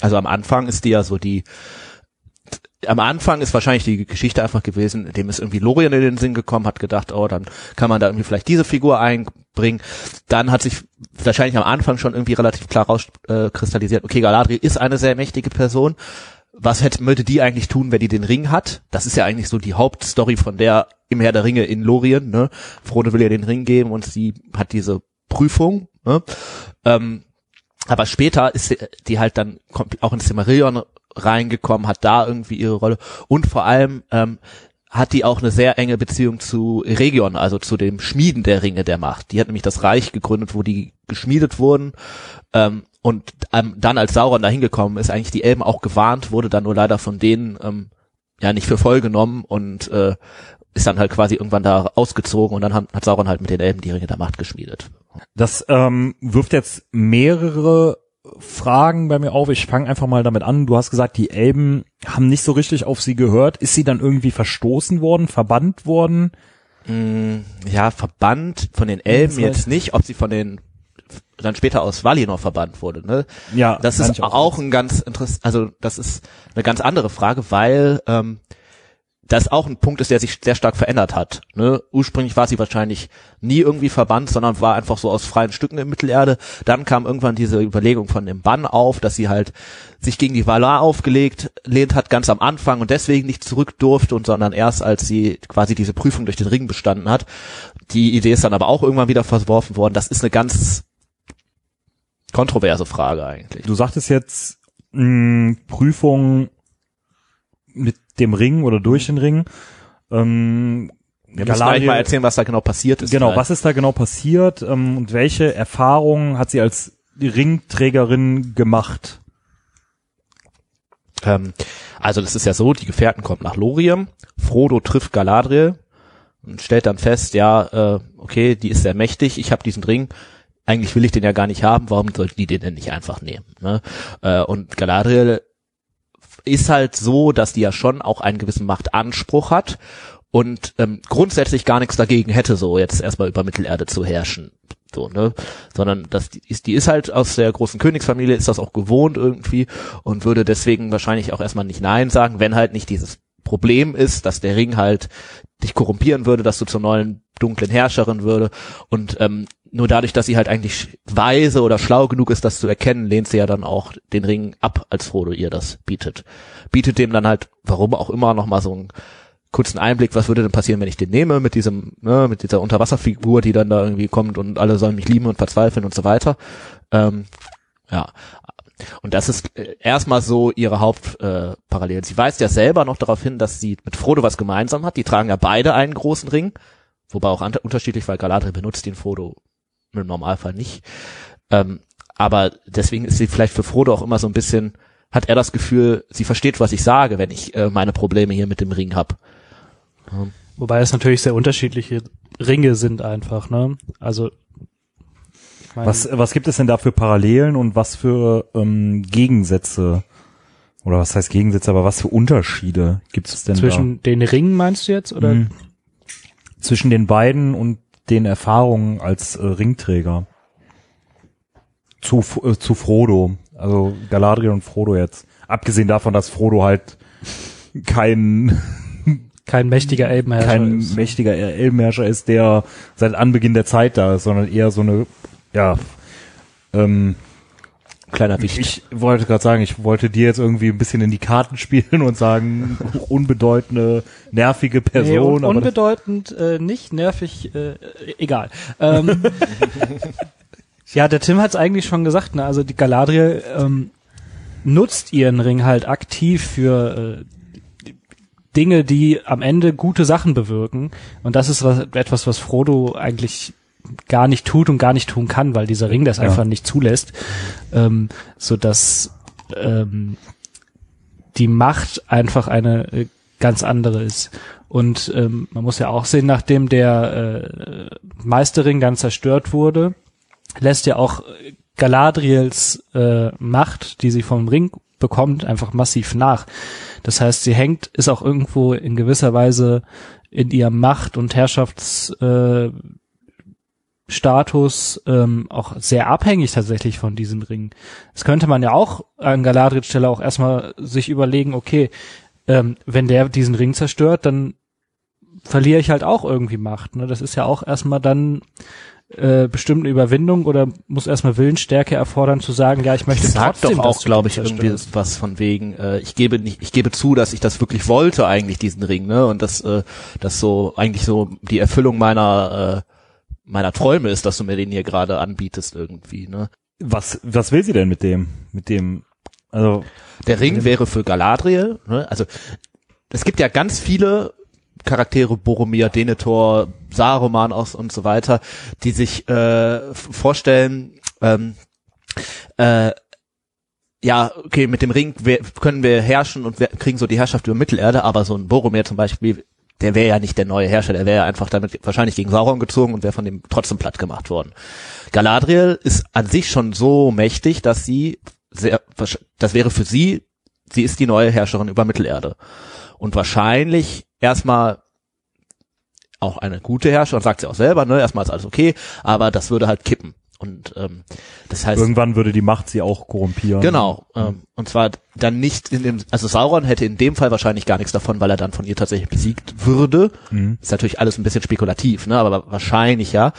Also am Anfang ist die ja so die, am Anfang ist wahrscheinlich die Geschichte einfach gewesen, dem ist irgendwie Lorien in den Sinn gekommen, hat gedacht, oh, dann kann man da irgendwie vielleicht diese Figur einbringen. Dann hat sich wahrscheinlich am Anfang schon irgendwie relativ klar rauskristallisiert, äh, okay, Galadriel ist eine sehr mächtige Person. Was hätte, würde die eigentlich tun, wenn die den Ring hat? Das ist ja eigentlich so die Hauptstory von der im Herr der Ringe in Lorien. Ne? Frodo will ihr den Ring geben und sie hat diese Prüfung. Ne? Ähm, aber später ist die halt dann auch ins Silmarillion reingekommen, hat da irgendwie ihre Rolle und vor allem ähm, hat die auch eine sehr enge Beziehung zu Region, also zu dem Schmieden der Ringe der Macht. Die hat nämlich das Reich gegründet, wo die geschmiedet wurden. Ähm, und ähm, dann, als Sauron da hingekommen ist, eigentlich die Elben auch gewarnt, wurde dann nur leider von denen ähm, ja nicht für voll genommen und äh, ist dann halt quasi irgendwann da ausgezogen und dann hat, hat Sauron halt mit den Elben die Ringe der Macht geschmiedet. Das ähm, wirft jetzt mehrere Fragen bei mir auf. Ich fange einfach mal damit an. Du hast gesagt, die Elben haben nicht so richtig auf sie gehört. Ist sie dann irgendwie verstoßen worden, verbannt worden? Mm, ja, verbannt von den Elben Das jetzt heißt- nicht, ob sie von den dann später aus Valinor verbannt wurde, ne? Ja, Das ist ich auch, ein ganz interessant, also das ist eine ganz andere Frage, weil ähm, das auch ein Punkt ist, der sich sehr stark verändert hat. Ne? Ursprünglich war sie wahrscheinlich nie irgendwie verbannt, sondern war einfach so aus freien Stücken in Mittelerde. Dann kam irgendwann diese Überlegung von dem Bann auf, dass sie halt sich gegen die Valar aufgelegt lehnt hat ganz am Anfang und deswegen nicht zurück durfte und sondern erst als sie quasi diese Prüfung durch den Ring bestanden hat. Die Idee ist dann aber auch irgendwann wieder verworfen worden. Das ist eine ganz kontroverse Frage eigentlich. Du sagtest jetzt mh, Prüfung mit dem Ring oder durch den Ring. Ähm, müssen eigentlich mal erzählen, was da genau passiert ist. Genau, vielleicht. was ist da genau passiert ähm, und welche Erfahrungen hat sie als Ringträgerin gemacht? Ähm, also das ist ja so, die Gefährten kommen nach Lorien, Frodo trifft Galadriel und stellt dann fest, ja, äh, okay, die ist sehr mächtig, ich habe diesen Ring, eigentlich will ich den ja gar nicht haben, warum sollten die den denn nicht einfach nehmen? Ne? Äh, und Galadriel ist halt so, dass die ja schon auch einen gewissen Machtanspruch hat und ähm, grundsätzlich gar nichts dagegen hätte, so jetzt erstmal über Mittelerde zu herrschen. So, ne? Sondern das die ist, die ist halt aus der großen Königsfamilie, ist das auch gewohnt irgendwie und würde deswegen wahrscheinlich auch erstmal nicht Nein sagen, wenn halt nicht dieses Problem ist, dass der Ring halt dich korrumpieren würde, dass du zur neuen dunklen Herrscherin würde und ähm, nur dadurch, dass sie halt eigentlich weise oder schlau genug ist, das zu erkennen, lehnt sie ja dann auch den Ring ab, als Frodo ihr das bietet. Bietet dem dann halt, warum auch immer, nochmal so einen kurzen Einblick, was würde denn passieren, wenn ich den nehme, mit diesem, ne, mit dieser Unterwasserfigur, die dann da irgendwie kommt und alle sollen mich lieben und verzweifeln und so weiter. Ähm, ja. Und das ist äh, erstmal so ihre Hauptparallele. Äh, sie weist ja selber noch darauf hin, dass sie mit Frodo was gemeinsam hat. Die tragen ja beide einen großen Ring, wobei auch unterschiedlich, weil Galadriel benutzt den Frodo im Normalfall nicht. Ähm, aber deswegen ist sie vielleicht für Frodo auch immer so ein bisschen, hat er das Gefühl, sie versteht, was ich sage, wenn ich äh, meine Probleme hier mit dem Ring hab. Wobei es natürlich sehr unterschiedliche Ringe sind einfach, ne? Also Was, was gibt es denn da für Parallelen und was für ähm, Gegensätze? Oder was heißt Gegensätze, aber was für Unterschiede gibt es denn zwischen den Ringen meinst du jetzt da? oder? Mhm. Zwischen den beiden und den Erfahrungen als äh, Ringträger. Zu, äh, zu Frodo. Also Galadriel und Frodo jetzt. Abgesehen davon, dass Frodo halt kein Kein mächtiger Elbenherrscher kein ist. mächtiger Elbenherrscher ist, der seit Anbeginn der Zeit da ist, sondern eher so eine, ja, ähm, Kleiner Wicht. ich wollte gerade sagen, ich wollte dir jetzt irgendwie ein bisschen in die Karten spielen und sagen, unbedeutende, nervige Nee, Person. un aber das, unbedeutend, äh, nicht nervig, äh, egal. Ähm, ja, der Tim hat es eigentlich schon gesagt, ne? Also die Galadriel ähm, nutzt ihren Ring halt aktiv für äh, Dinge, die am Ende gute Sachen bewirken. Und das ist was, etwas, was Frodo eigentlich gar nicht tut und gar nicht tun kann, weil dieser Ring das Ja. einfach nicht zulässt, ähm, so dass ähm, die Macht einfach eine äh, ganz andere ist. Und ähm, man muss ja auch sehen, nachdem der äh, Meisterring dann zerstört wurde, lässt ja auch Galadriels äh, Macht, die sie vom Ring bekommt, einfach massiv nach. Das heißt, sie hängt, ist auch irgendwo in gewisser Weise in ihrem Macht- und Herrschaftsstatus äh, Status, ähm, auch sehr abhängig tatsächlich von diesem Ring. Das könnte man ja auch an Galadriels Stelle auch erstmal sich überlegen, okay, ähm, wenn der diesen Ring zerstört, dann verliere ich halt auch irgendwie Macht. Ne? Das ist ja auch erstmal dann äh, bestimmte Überwindung oder muss erstmal Willensstärke erfordern zu sagen, ja, ich möchte Sagt trotzdem, doch auch, glaube ich, irgendwie zerstörst. was von wegen, äh, ich gebe nicht, ich gebe zu, dass ich das wirklich wollte, eigentlich diesen Ring, ne? Und dass äh, das so eigentlich so die Erfüllung meiner äh, meiner Träume ist, dass du mir den hier gerade anbietest irgendwie, ne? Was, was will sie denn mit dem, mit dem, also, Der Ring wäre für Galadriel, ne? Also es gibt ja ganz viele Charaktere, Boromir, Denethor, Saruman aus und so weiter, die sich äh, vorstellen, ähm, äh, ja, okay, mit dem Ring können wir herrschen und wir kriegen so die Herrschaft über Mittelerde, aber so ein Boromir zum Beispiel, der wäre ja nicht der neue Herrscher, der wäre ja einfach damit wahrscheinlich gegen Sauron gezogen und wäre von dem trotzdem platt gemacht worden. Galadriel ist an sich schon so mächtig, dass sie sehr, das wäre für sie, sie ist die neue Herrscherin über Mittelerde. Und wahrscheinlich erstmal auch eine gute Herrscherin, sagt sie auch selber, ne, erstmal ist alles okay, aber das würde halt kippen. Und ähm, das heißt, irgendwann würde die Macht sie auch korrumpieren. Genau. Ähm, und zwar dann nicht in dem, also Sauron hätte in dem Fall wahrscheinlich gar nichts davon, weil er dann von ihr tatsächlich besiegt würde. Mhm. Ist natürlich alles ein bisschen spekulativ, ne? Aber wahrscheinlich ja.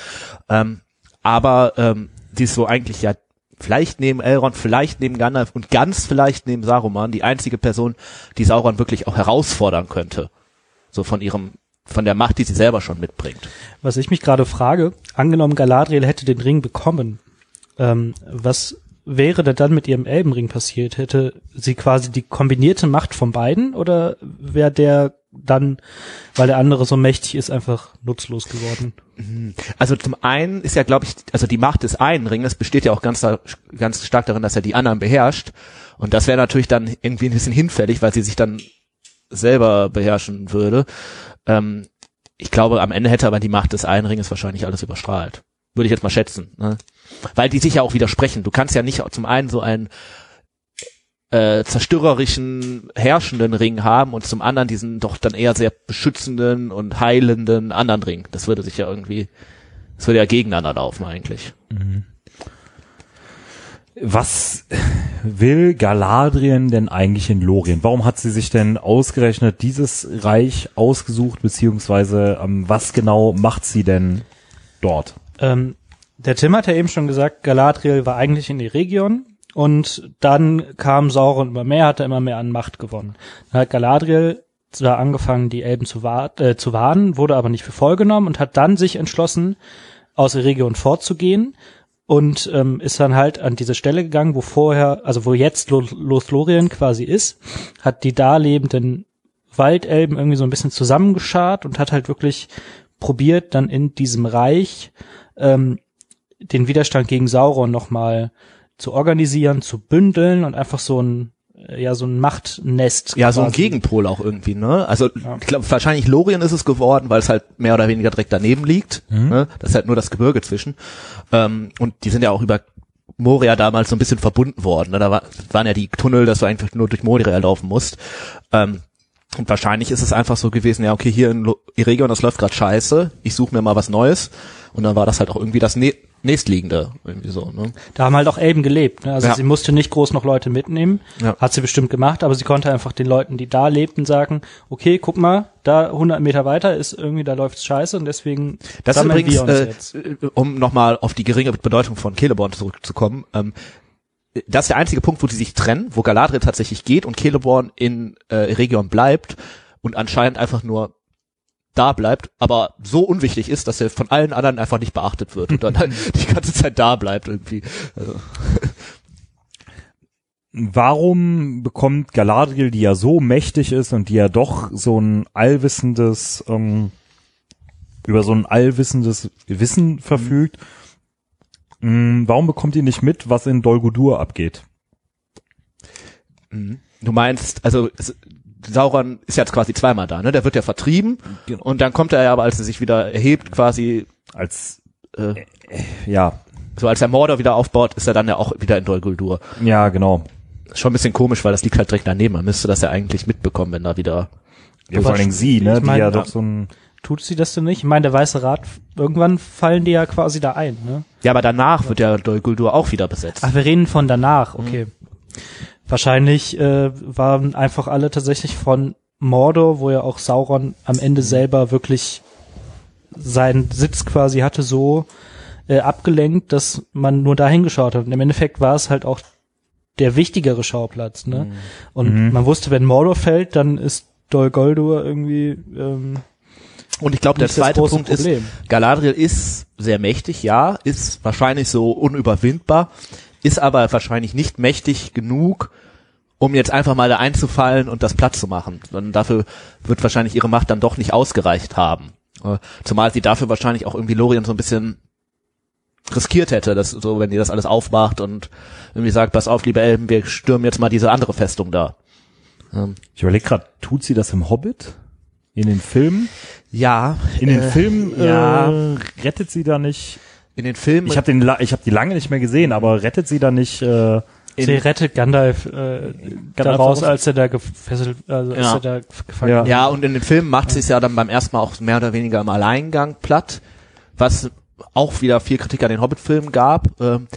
Ähm, aber ähm, die ist so eigentlich ja vielleicht neben Elrond, vielleicht neben Gandalf und ganz vielleicht neben Saruman die einzige Person, die Sauron wirklich auch herausfordern könnte. So von ihrem, von der Macht, die sie selber schon mitbringt. Was ich mich gerade frage, angenommen Galadriel hätte den Ring bekommen, ähm, was wäre denn dann mit ihrem Elbenring passiert? Hätte sie quasi die kombinierte Macht von beiden oder wäre der dann, weil der andere so mächtig ist, einfach nutzlos geworden? Also zum einen ist ja, glaube ich, also die Macht des einen Ringes besteht ja auch ganz, ganz stark darin, dass er die anderen beherrscht. Und das wäre natürlich dann irgendwie ein bisschen hinfällig, weil sie sich dann selber beherrschen würde. Ähm, ich glaube, am Ende hätte aber die Macht des einen Ringes wahrscheinlich alles überstrahlt. Würde ich jetzt mal schätzen. Ne? Weil die sich ja auch widersprechen. Du kannst ja nicht zum einen so einen äh, zerstörerischen, herrschenden Ring haben und zum anderen diesen doch dann eher sehr beschützenden und heilenden anderen Ring. Das würde sich ja irgendwie, das würde ja gegeneinander laufen eigentlich. Was will Galadriel denn eigentlich in Lorien? Warum hat sie sich denn ausgerechnet dieses Reich ausgesucht, beziehungsweise ähm, was genau macht sie denn dort? Ähm, der Tim hat ja eben schon gesagt, Galadriel war eigentlich in die Region und dann kam Sauron immer mehr, hat er immer mehr an Macht gewonnen. Dann hat Galadriel zwar angefangen, die Elben zu, wa äh, zu warnen, wurde aber nicht für voll genommen und hat dann sich entschlossen, aus der Region fortzugehen und ähm, ist dann halt an diese Stelle gegangen, wo vorher, also wo jetzt Lo- Lothlorien quasi ist, hat die da lebenden Waldelben irgendwie so ein bisschen zusammengeschart und hat halt wirklich probiert, dann in diesem Reich ähm, den Widerstand gegen Sauron nochmal zu organisieren, zu bündeln und einfach so ein ja so ein Machtnest Ja, so ein quasi. Gegenpol auch irgendwie, ne? Also Ja. ich glaube, wahrscheinlich Lorien ist es geworden, weil es halt mehr oder weniger direkt daneben liegt. Ne? Das ist halt nur das Gebirge zwischen. Ähm, und die sind ja auch über Moria damals so ein bisschen verbunden worden. Ne? Da war, waren ja die Tunnel, dass du einfach nur durch Moria laufen musst. Ähm, und wahrscheinlich ist es einfach so gewesen, ja, okay, hier in Eregion, das läuft gerade scheiße, ich suche mir mal was Neues. Und dann war das halt auch irgendwie das Nä nächstliegende, irgendwie so, ne? Da haben halt auch Elben gelebt. Ne? Also Ja. sie musste nicht groß noch Leute mitnehmen. Ja. Hat sie bestimmt gemacht, aber sie konnte einfach den Leuten, die da lebten, sagen, okay, guck mal, da 100 Meter weiter ist irgendwie, da läuft's scheiße und deswegen Das ist sammeln übrigens, wir uns äh, jetzt. äh, um nochmal auf die geringe Bedeutung von Celeborn zurückzukommen, ähm, das ist der einzige Punkt, wo die sich trennen, wo Galadriel tatsächlich geht und Celeborn in äh, Region bleibt und anscheinend einfach nur da bleibt, aber so unwichtig ist, dass er von allen anderen einfach nicht beachtet wird und dann halt die ganze Zeit da bleibt irgendwie. Also, Warum bekommt Galadriel, die ja so mächtig ist und die ja doch so ein allwissendes, ähm, über so ein allwissendes Wissen verfügt, mh, warum bekommt ihr nicht mit, was in Dol Guldur abgeht? mhm. du meinst, also Sauron ist jetzt quasi zweimal da, ne? Der wird ja vertrieben und dann kommt er ja aber, als er sich wieder erhebt, quasi Als, äh, ja, so als der Mordor wieder aufbaut, ist er dann ja auch wieder in Dol Guldur. Ja, genau. Schon ein bisschen komisch, weil das liegt halt direkt daneben. Man müsste das ja eigentlich mitbekommen, wenn da wieder. Ja, vor allen Dingen sie, ne, die mein, ja doch so ein, Tut sie das denn nicht? Ich meine, der Weiße Rat, irgendwann fallen die ja quasi da ein, ne? Ja, aber danach wird ja Dol Guldur auch wieder besetzt. Ach, wir reden von danach, okay. Wahrscheinlich äh, waren einfach alle tatsächlich von Mordor, wo ja auch Sauron am Ende selber wirklich seinen Sitz quasi hatte, so äh, abgelenkt, dass man nur dahin geschaut hat. Und im Endeffekt war es halt auch der wichtigere Schauplatz, ne? Und Mhm. man wusste, wenn Mordor fällt, dann ist Dol Guldur irgendwie ähm, Und ich glaube, der zweite große Punkt Problem. ist, Galadriel ist sehr mächtig, ja, ist wahrscheinlich so unüberwindbar, ist aber wahrscheinlich nicht mächtig genug, um jetzt einfach mal da einzufallen und das platt zu machen. Und dafür wird wahrscheinlich ihre Macht dann doch nicht ausgereicht haben. Äh, Zumal sie dafür wahrscheinlich auch irgendwie Lorien so ein bisschen riskiert hätte, dass so, wenn die das alles aufmacht und irgendwie sagt, pass auf, liebe Elben, wir stürmen jetzt mal diese andere Festung da. Ähm, ich überlege gerade, tut sie das im Hobbit? In den Filmen? ja, In den äh, Filmen ja. äh, rettet sie da nicht. In den Filmen. Ich habe den, la- ich habe die lange nicht mehr gesehen, aber rettet sie da nicht? Äh, Sie rettet Gandalf äh, daraus, als er da gefesselt, also als Ja. er da gefangen Ja. Ja, und in den Filmen macht sie es ja dann beim ersten Mal auch mehr oder weniger im Alleingang platt, was auch wieder viel Kritik an den Hobbit-Filmen gab, ähm,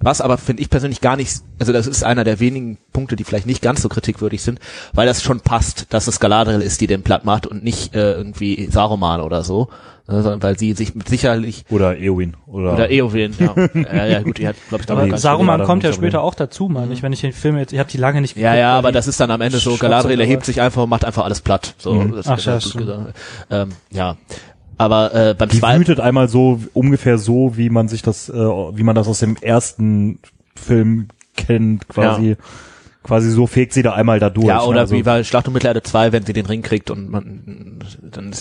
was aber finde ich persönlich gar nicht, also das ist einer der wenigen Punkte, die vielleicht nicht ganz so kritikwürdig sind, weil das schon passt, dass es Galadriel ist, die den platt macht und nicht äh, irgendwie Saruman oder so, äh, weil sie sich mit sicherlich oder Eowyn oder, oder Eowyn, ja, ja, ja gut, die hat glaube ich Aber die ganz Saruman da kommt ja aber- später auch dazu, Mann. Ich, wenn ich den Film jetzt, ich habe die lange nicht Ja, geguckt, ja, aber das ist dann am Ende so, Galadriel erhebt aber- sich einfach und macht einfach alles platt. So, Mhm. das Ach, ist ja, ganz gut gesagt. Ähm, ja. Aber äh, beim die zweiten wütet einmal so ungefähr so, wie man sich das, äh, wie man das aus dem ersten Film kennt, quasi. Quasi so fegt sie da einmal da durch. Ja, ne? oder also wie bei Schlacht um Mittelerde 2, wenn sie den Ring kriegt und man dann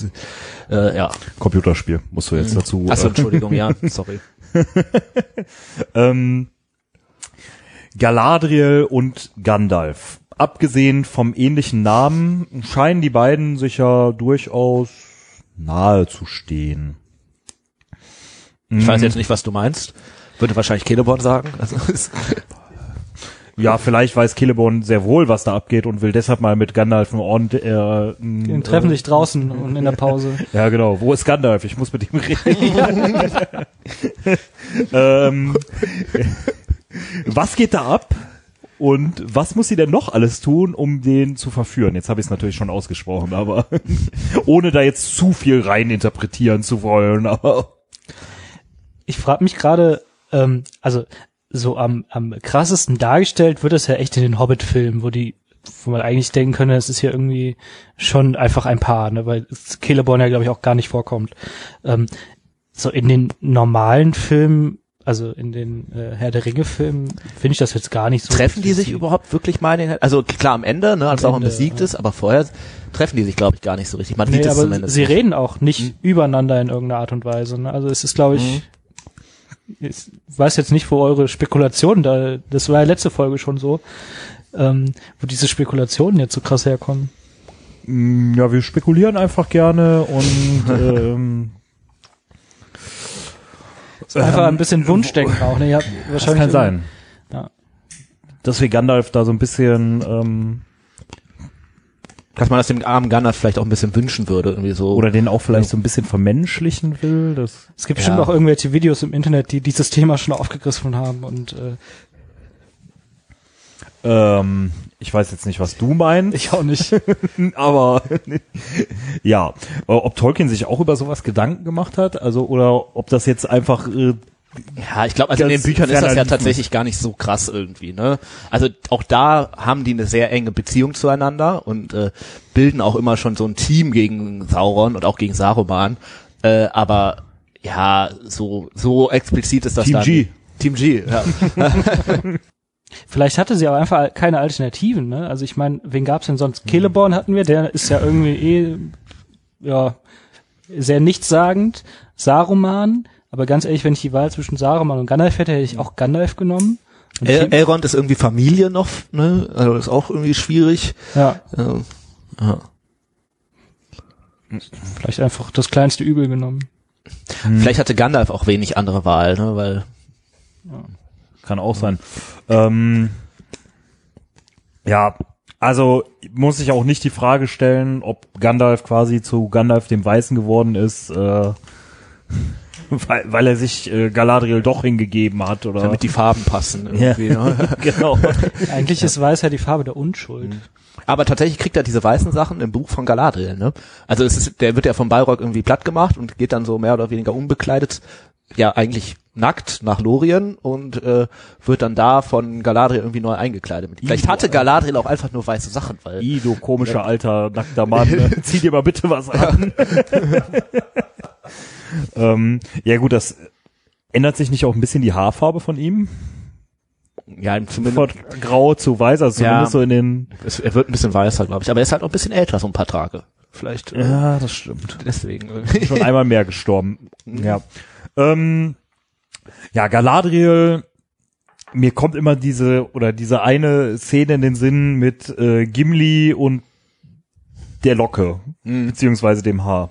äh, ja. Computerspiel, musst du jetzt dazu. Achso, Entschuldigung, ja, sorry. ähm, Galadriel und Gandalf. Abgesehen vom ähnlichen Namen scheinen die beiden sich ja durchaus nahe zu stehen. Ich weiß jetzt nicht, was du meinst. Würde wahrscheinlich Celeborn sagen. Also, Ja, vielleicht weiß Celeborn sehr wohl, was da abgeht und will deshalb mal mit Gandalf einen Ort, äh, Die treffen sich draußen und in der Pause. Ja, genau. Wo ist Gandalf? Ich muss mit ihm reden. ähm, was geht da ab? Und was muss sie denn noch alles tun, um den zu verführen? Jetzt habe ich es natürlich schon ausgesprochen, aber ohne da jetzt zu viel rein interpretieren zu wollen. Aber Ich frage mich gerade, ähm, also so am, am krassesten dargestellt wird es ja echt in den Hobbit-Filmen, wo die, wo man eigentlich denken könnte, es ist hier irgendwie schon einfach ein Paar, ne, weil Celeborn ja glaube ich auch gar nicht vorkommt. Ähm, so in den normalen Filmen, also in den äh, Herr der Ringe-Filmen, finde ich das jetzt gar nicht so. treffen die sich überhaupt wirklich mal? in den- Also klar am Ende, ne, als auch Ende, besiegt ja. ist, aber vorher treffen die sich, glaube ich, gar nicht so richtig. Man Nee, sieht es zumindest. sie nicht. reden auch nicht übereinander in irgendeiner Art und Weise. Ne? Also es ist, glaube ich, ich weiß jetzt nicht, wo eure Spekulationen da, das war ja letzte Folge schon so, ähm, wo diese Spekulationen jetzt so krass herkommen. mm, ja, wir spekulieren einfach gerne und ähm, einfach ein bisschen Wunschdenken auch. Ne? Ihr habt das wahrscheinlich kann sein. Ja. Dass wir Gandalf da so ein bisschen ähm, Dass man das dem armen Gandalf vielleicht auch ein bisschen wünschen würde, irgendwie so. oder den auch vielleicht so ein bisschen vermenschlichen will. Das Es gibt bestimmt Ja. auch irgendwelche Videos im Internet, die dieses Thema schon aufgegriffen haben und äh, Ähm, ich weiß jetzt nicht, was du meinst, ich auch nicht. aber ja, Äh, ob Tolkien sich auch über sowas Gedanken gemacht hat, also oder ob das jetzt einfach äh, Ja, ich glaube, also in den Büchern ist das ja tatsächlich gar nicht so krass irgendwie, ne? Also auch da haben die eine sehr enge Beziehung zueinander und äh, bilden auch immer schon so ein Team gegen Sauron und auch gegen Saruman. Äh, aber ja, so so explizit ist das Team dann. G. Team G, ja. Vielleicht hatte sie aber einfach keine Alternativen. Ne? Also ich meine, wen gab's denn sonst? Celeborn hatten wir, der ist ja irgendwie eh ja sehr nichtssagend. Saruman, aber ganz ehrlich, wenn ich die Wahl zwischen Saruman und Gandalf hätte, hätte ich auch Gandalf genommen. El Elrond ist irgendwie Familie noch, ne? Also ist auch irgendwie schwierig. ja, Ähm, ja. vielleicht einfach das kleinste Übel genommen. Vielleicht hatte Gandalf auch wenig andere Wahl, ne? Weil Kann auch sein. Ähm, ja, also muss ich auch nicht die Frage stellen, ob Gandalf quasi zu Gandalf dem Weißen geworden ist, äh, weil, weil er sich äh, Galadriel doch hingegeben hat oder Damit die Farben passen. Irgendwie, ne? genau. Eigentlich ist weiß ja die Farbe der Unschuld. Aber tatsächlich kriegt er diese weißen Sachen im Buch von Galadriel, ne? Also es ist, der wird ja vom Balrog irgendwie platt gemacht und geht dann so mehr oder weniger unbekleidet, ja eigentlich nackt nach Lorien und äh, wird dann da von Galadriel irgendwie neu eingekleidet. Vielleicht hatte Galadriel auch einfach nur weiße Sachen, weil I, du komischer alter nackter Mann, ne? zieh dir mal bitte was an. Ähm, ja gut, das ändert sich nicht auch ein bisschen die Haarfarbe von ihm? ja zumindest Von grau zu weiß, also Ja. zumindest so in den es, er wird ein bisschen weißer, glaube ich, aber er ist halt auch ein bisschen älter, so ein paar Tage. Vielleicht äh, Ja, das stimmt. deswegen. Schon einmal mehr gestorben. Ja. Ähm, ja, Galadriel, mir kommt immer diese oder diese eine Szene in den Sinn mit äh, Gimli und der Locke, Mhm. beziehungsweise dem Haar.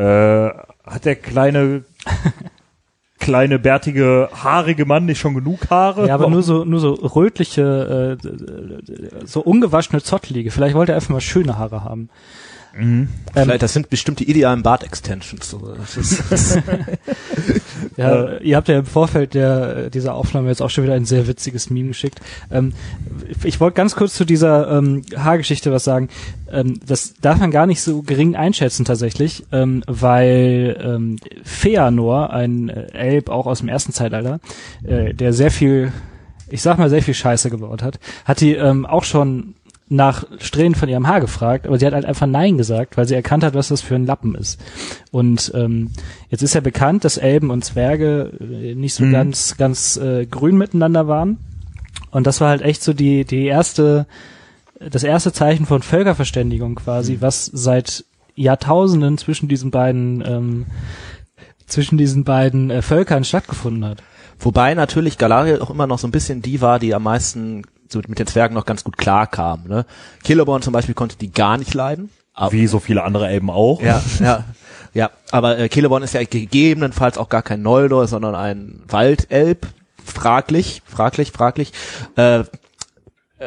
Äh, hat der kleine kleine bärtige haarige Mann nicht schon genug Haare? Ja, aber nur so, nur so rötliche, äh, so ungewaschene Zottlige. Vielleicht wollte er einfach mal schöne Haare haben. Ähm, Vielleicht, das sind bestimmt die idealen Bart-Extensions. So. Ja, ihr habt ja im Vorfeld der, dieser Aufnahme jetzt auch schon wieder ein sehr witziges Meme geschickt. Ähm, ich wollte ganz kurz zu dieser ähm, Haargeschichte was sagen. Ähm, das darf man gar nicht so gering einschätzen tatsächlich, ähm, weil ähm, Feanor, ein äh, Elb auch aus dem ersten Zeitalter, äh, der sehr viel, ich sag mal sehr viel Scheiße gebaut hat, hat die ähm, auch schon nach Strähnen von ihrem Haar gefragt, aber sie hat halt einfach Nein gesagt, weil sie erkannt hat, was das für ein Lappen ist. Und ähm, jetzt ist ja bekannt, dass Elben und Zwerge äh, nicht so Mhm. ganz, ganz äh, grün miteinander waren. Und das war halt echt so die, die erste, das erste Zeichen von Völkerverständigung quasi, was seit Jahrtausenden zwischen diesen beiden, ähm, zwischen diesen beiden äh, Völkern stattgefunden hat. wobei natürlich Galadriel auch immer noch so ein bisschen die war, die am meisten so mit den Zwergen noch ganz gut klar kam. Ne? Celeborn zum Beispiel konnte die gar nicht leiden. Wie so viele andere Elben auch. ja, ja, ja. Aber äh, Celeborn ist ja gegebenenfalls auch gar kein Noldor, sondern ein Waldelb. Fraglich, fraglich, fraglich. Äh,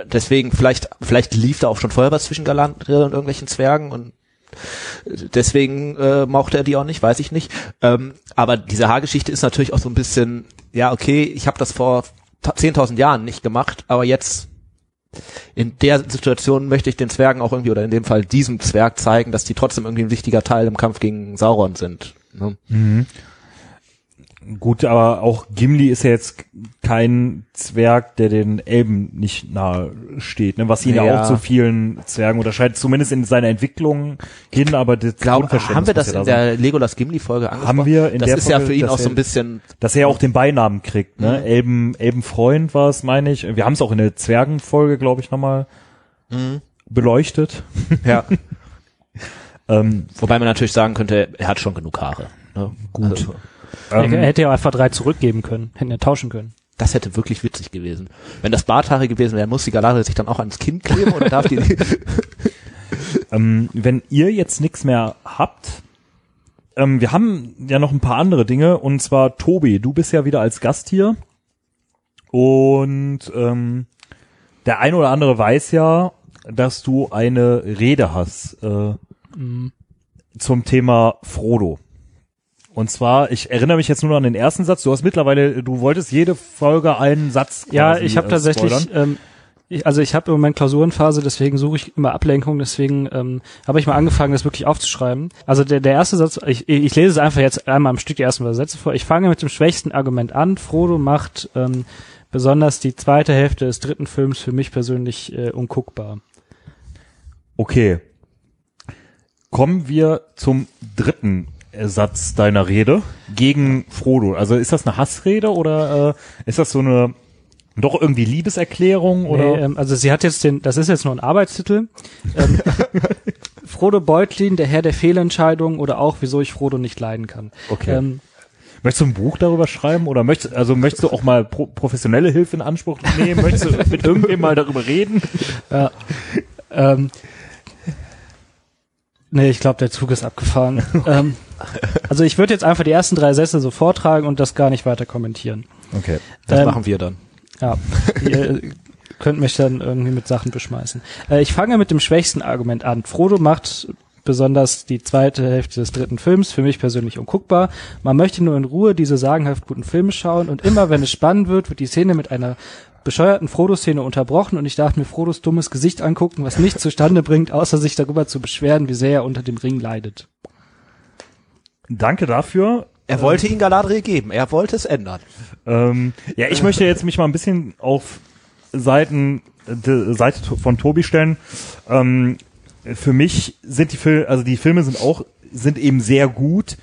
deswegen vielleicht, vielleicht lief da auch schon vorher was zwischen Galadriel und irgendwelchen Zwergen und deswegen äh, mochte er die auch nicht, weiß ich nicht. Ähm, aber diese Haargeschichte ist natürlich auch so ein bisschen, ja, okay, ich habe das vor 10.000 Jahren nicht gemacht, aber jetzt in der Situation möchte ich den Zwergen auch irgendwie, oder in dem Fall diesem Zwerg zeigen, dass die trotzdem irgendwie ein wichtiger Teil im Kampf gegen Sauron sind. Ne? Gut, aber auch Gimli ist ja jetzt kein Zwerg, der den Elben nicht nahe steht, ne? was ihn ja, Ja. auch zu vielen Zwergen unterscheidet, zumindest in seiner Entwicklung hin, aber das Glaub, haben wir das ja in da der Legolas Gimli Folge angesprochen? wir in das der ist ja Folge, für ihn auch so ein bisschen dass er ja auch den Beinamen kriegt, ne? Mhm. Elben, Elbenfreund war es, meine ich. Wir haben es auch in der Zwergenfolge, glaube ich, nochmal Mhm. beleuchtet. ja. Ähm, Wobei man natürlich sagen könnte, er hat schon genug Haare. Ne? Gut. Also, ähm, er hätte ja auch einfach drei zurückgeben können, hätten ja tauschen können. das hätte wirklich witzig gewesen. Wenn das Barthaare gewesen wäre, muss die Galadriel sich dann auch ans Kinn kleben oder darf die Ähm, wenn ihr jetzt nichts mehr habt, ähm, wir haben ja noch ein paar andere Dinge und zwar Tobi, du bist ja wieder als Gast hier und ähm, der ein oder andere weiß ja, dass du eine Rede hast äh, zum Thema Frodo. Und zwar, ich erinnere mich jetzt nur noch an den ersten Satz. Du hast mittlerweile, du wolltest jede Folge einen Satz. Ja, quasi, ich habe äh, tatsächlich, spoilern. ähm, ich, also ich habe im Moment Klausurenphase, deswegen suche ich immer Ablenkung, deswegen ähm, habe ich mal angefangen, das wirklich aufzuschreiben. Also der, der erste Satz, ich, ich lese es einfach jetzt einmal am Stück die ersten Sätze vor. Ich fange mit dem schwächsten Argument an. Frodo macht ähm, besonders die zweite Hälfte des dritten Films für mich persönlich äh, unguckbar. Okay. Kommen wir zum dritten Satz deiner Rede gegen Frodo. Also ist das eine Hassrede oder äh, ist das so eine doch irgendwie Liebeserklärung oder? Nee, ähm, also sie hat jetzt den, das ist jetzt nur ein Arbeitstitel. Ähm, Frodo Beutlin, der Herr der Fehlentscheidungen oder auch, wieso ich Frodo nicht leiden kann. Okay. Ähm, Möchtest du ein Buch darüber schreiben oder möchtest also möchtest du auch mal pro professionelle Hilfe in Anspruch nehmen? möchtest du mit irgendwem mal darüber reden? Ja. ähm, nee, ich glaube, der Zug ist abgefahren. ähm, also ich würde jetzt einfach die ersten drei Sätze so vortragen und das gar nicht weiter kommentieren. Okay. Das Ähm, machen wir dann. Ja, ihr könnt mich dann irgendwie mit Sachen beschmeißen. Äh, ich fange mit dem schwächsten Argument an. Frodo macht besonders die zweite Hälfte des dritten Films für mich persönlich unguckbar. Man möchte nur in Ruhe diese sagenhaft guten Filme schauen und immer wenn es spannend wird, wird die Szene mit einer bescheuerten Frodo-Szene unterbrochen und ich darf mir Frodos dummes Gesicht angucken, was nichts zustande bringt, außer sich darüber zu beschweren, wie sehr er unter dem Ring leidet. Danke dafür. Er wollte ihn Galadriel geben. Er wollte es ändern. Ähm, ja, ich möchte jetzt mich mal ein bisschen auf Seiten, de, Seite von Tobi stellen. Ähm, für mich sind die Filme, also die Filme sind auch, sind eben sehr gut,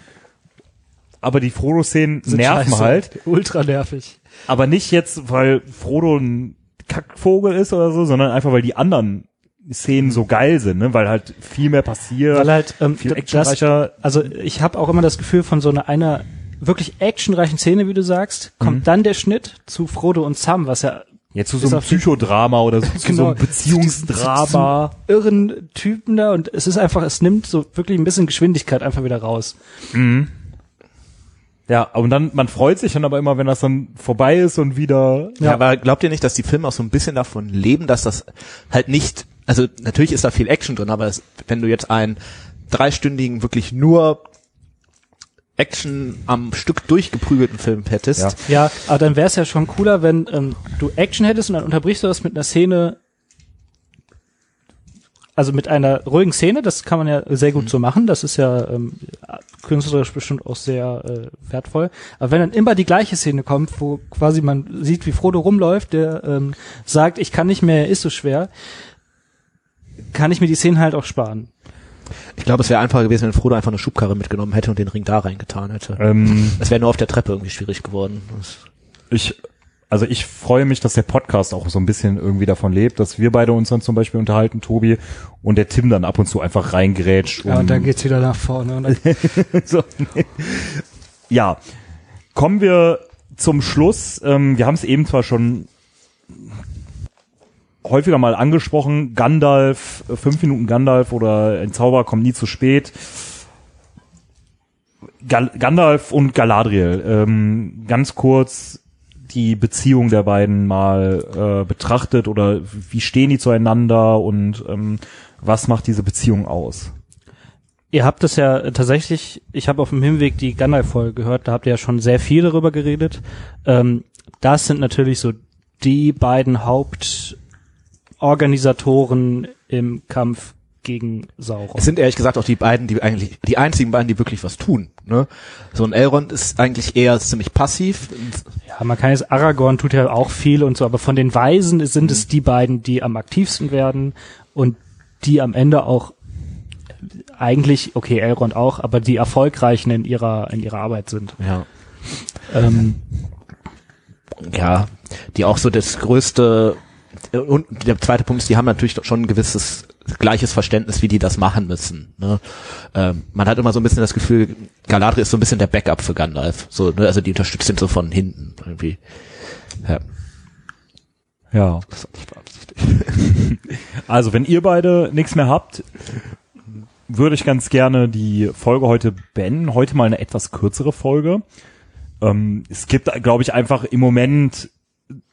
aber die Frodo-Szenen nerven scheiße. halt. Ultra nervig. Aber nicht jetzt, weil Frodo ein Kackvogel ist oder so, sondern einfach, weil die anderen Szenen so geil sind, ne? weil halt viel mehr passiert, Weil halt ähm, viel das, actionreicher. also ich habe auch immer das Gefühl von so einer, einer wirklich actionreichen Szene, wie du sagst, kommt Mhm. dann der Schnitt zu Frodo und Sam, was ja Jetzt zu so einem Psychodrama oder so, zu so Genau. einem Beziehungsdrama. irren Typen da und es ist einfach, es nimmt so wirklich ein bisschen Geschwindigkeit einfach wieder raus. Ja, und dann, man freut sich dann aber immer, wenn das dann vorbei ist und wieder, Ja. aber glaubt ihr nicht, dass die Filme auch so ein bisschen davon leben, dass das halt nicht, also natürlich ist da viel Action drin, aber es, wenn du jetzt einen dreistündigen, wirklich nur Action am Stück durchgeprügelten Film hättest, Ja. Ja, aber dann wäre es ja schon cooler, wenn ähm, du Action hättest und dann unterbrichst du das mit einer Szene, also mit einer ruhigen Szene, das kann man ja sehr gut so machen, das ist ja ähm, künstlerisch bestimmt auch sehr äh, wertvoll. Aber wenn dann immer die gleiche Szene kommt, wo quasi man sieht, wie Frodo rumläuft, der ähm, sagt, ich kann nicht mehr, er ist so schwer, kann ich mir die Szenen halt auch sparen. ich glaube, es wäre einfacher gewesen, wenn Frodo einfach eine Schubkarre mitgenommen hätte und den Ring da reingetan hätte. ähm, Es wäre nur auf der Treppe irgendwie schwierig geworden. Das, ich, also ich freue mich, dass der Podcast auch so ein bisschen irgendwie davon lebt, dass wir beide uns dann zum Beispiel unterhalten, Tobi, und der Tim dann ab und zu einfach reingrätscht. Ja, und dann geht's wieder nach vorne. So. Ja, kommen wir zum Schluss. Ähm, wir haben es eben zwar schon häufiger mal angesprochen, Gandalf, äh, fünf Minuten Gandalf oder ein Zauber kommt nie zu spät. Gal Gandalf und Galadriel, ähm, ganz kurz die Beziehung der beiden mal äh, betrachtet oder wie stehen die zueinander und ähm, was macht diese Beziehung aus? Ihr habt es ja tatsächlich, ich habe auf dem Hinweg die Gandalf-Folge gehört, da habt ihr ja schon sehr viel darüber geredet. Ähm, das sind natürlich so die beiden Hauptorganisatoren im Kampf gegen Sauron. es sind ehrlich gesagt auch die beiden, die eigentlich, die einzigen beiden, die wirklich was tun. Ne? So ein Elrond ist eigentlich eher ziemlich passiv. Ja, man kann jetzt, Aragorn tut ja auch viel und so, aber von den Weisen sind es die beiden, die am aktivsten werden und die am Ende auch eigentlich, okay, Elrond auch, aber die erfolgreichen in ihrer, in ihrer Arbeit sind. Ja. Ähm, ja, die auch so das größte und der zweite Punkt ist, die haben natürlich schon ein gewisses gleiches Verständnis, wie die das machen müssen. Ne? Ähm, man hat immer so ein bisschen das Gefühl, Galadriel ist so ein bisschen der Backup für Gandalf. So, ne? Also die unterstützt ihn so von hinten irgendwie. Ja, Ja. Also, wenn ihr beide nichts mehr habt, würde ich ganz gerne die Folge heute beenden. Heute mal eine etwas kürzere Folge. Ähm, es gibt, glaube ich, einfach im Moment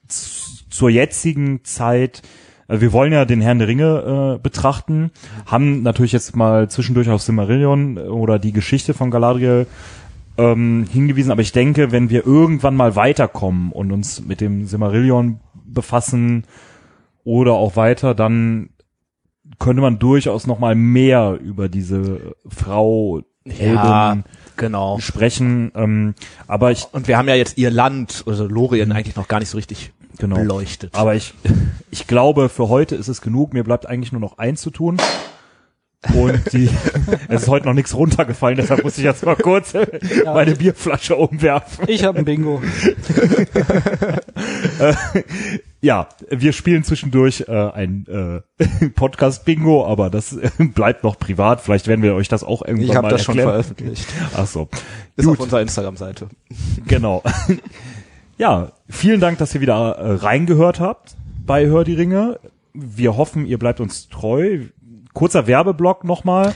zur jetzigen Zeit, äh, wir wollen ja den Herrn der Ringe äh, betrachten, haben natürlich jetzt mal zwischendurch auf Silmarillion oder die Geschichte von Galadriel ähm, hingewiesen, aber ich denke, wenn wir irgendwann mal weiterkommen und uns mit dem Silmarillion befassen oder auch weiter, dann könnte man durchaus noch mal mehr über diese Frau Ja, Heldin genau. sprechen. Ähm, aber ich Und wir haben ja jetzt ihr Land, also Lorien, eigentlich noch gar nicht so richtig Genau. beleuchtet. Aber ich, ich glaube, für heute ist es genug. Mir bleibt eigentlich nur noch eins zu tun. Und die, es ist heute noch nichts runtergefallen, deshalb muss ich jetzt mal kurz meine Bierflasche umwerfen. ich habe ein Bingo. Ja, wir spielen zwischendurch äh, ein äh, Podcast-Bingo, aber das äh, bleibt noch privat. Vielleicht werden wir euch das auch irgendwann ich habe mal das schon erklären. veröffentlicht. Ach so. Ist Gut. auf unserer Instagram-Seite. Genau. Ja, vielen Dank, dass ihr wieder äh, reingehört habt bei Hör die Ringe. Wir hoffen, ihr bleibt uns treu. Kurzer Werbeblock nochmal.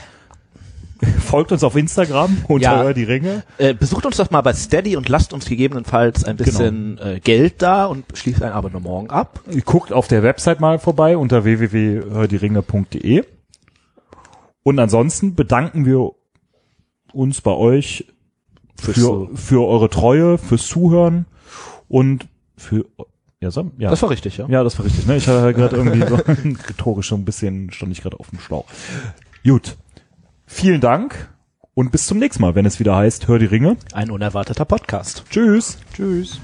Folgt uns auf Instagram unter Ja. Hör die Ringe. Äh, besucht uns doch mal bei Steady und lasst uns gegebenenfalls ein bisschen äh, Geld da und schließt ein Abonnement ab. Guckt auf der Website mal vorbei unter www.hördieringe.de. Und ansonsten bedanken wir uns bei euch für, für eure Treue, fürs Zuhören und für ja, so, ja. Das war richtig, ja. ja, das war richtig. Ne? Ich hatte gerade irgendwie so rhetorisch so ein bisschen, stand ich gerade auf dem Schlauch. Gut. Vielen Dank und bis zum nächsten Mal, wenn es wieder heißt, hör die Ringe. Ein unerwarteter Podcast. Tschüss. Tschüss.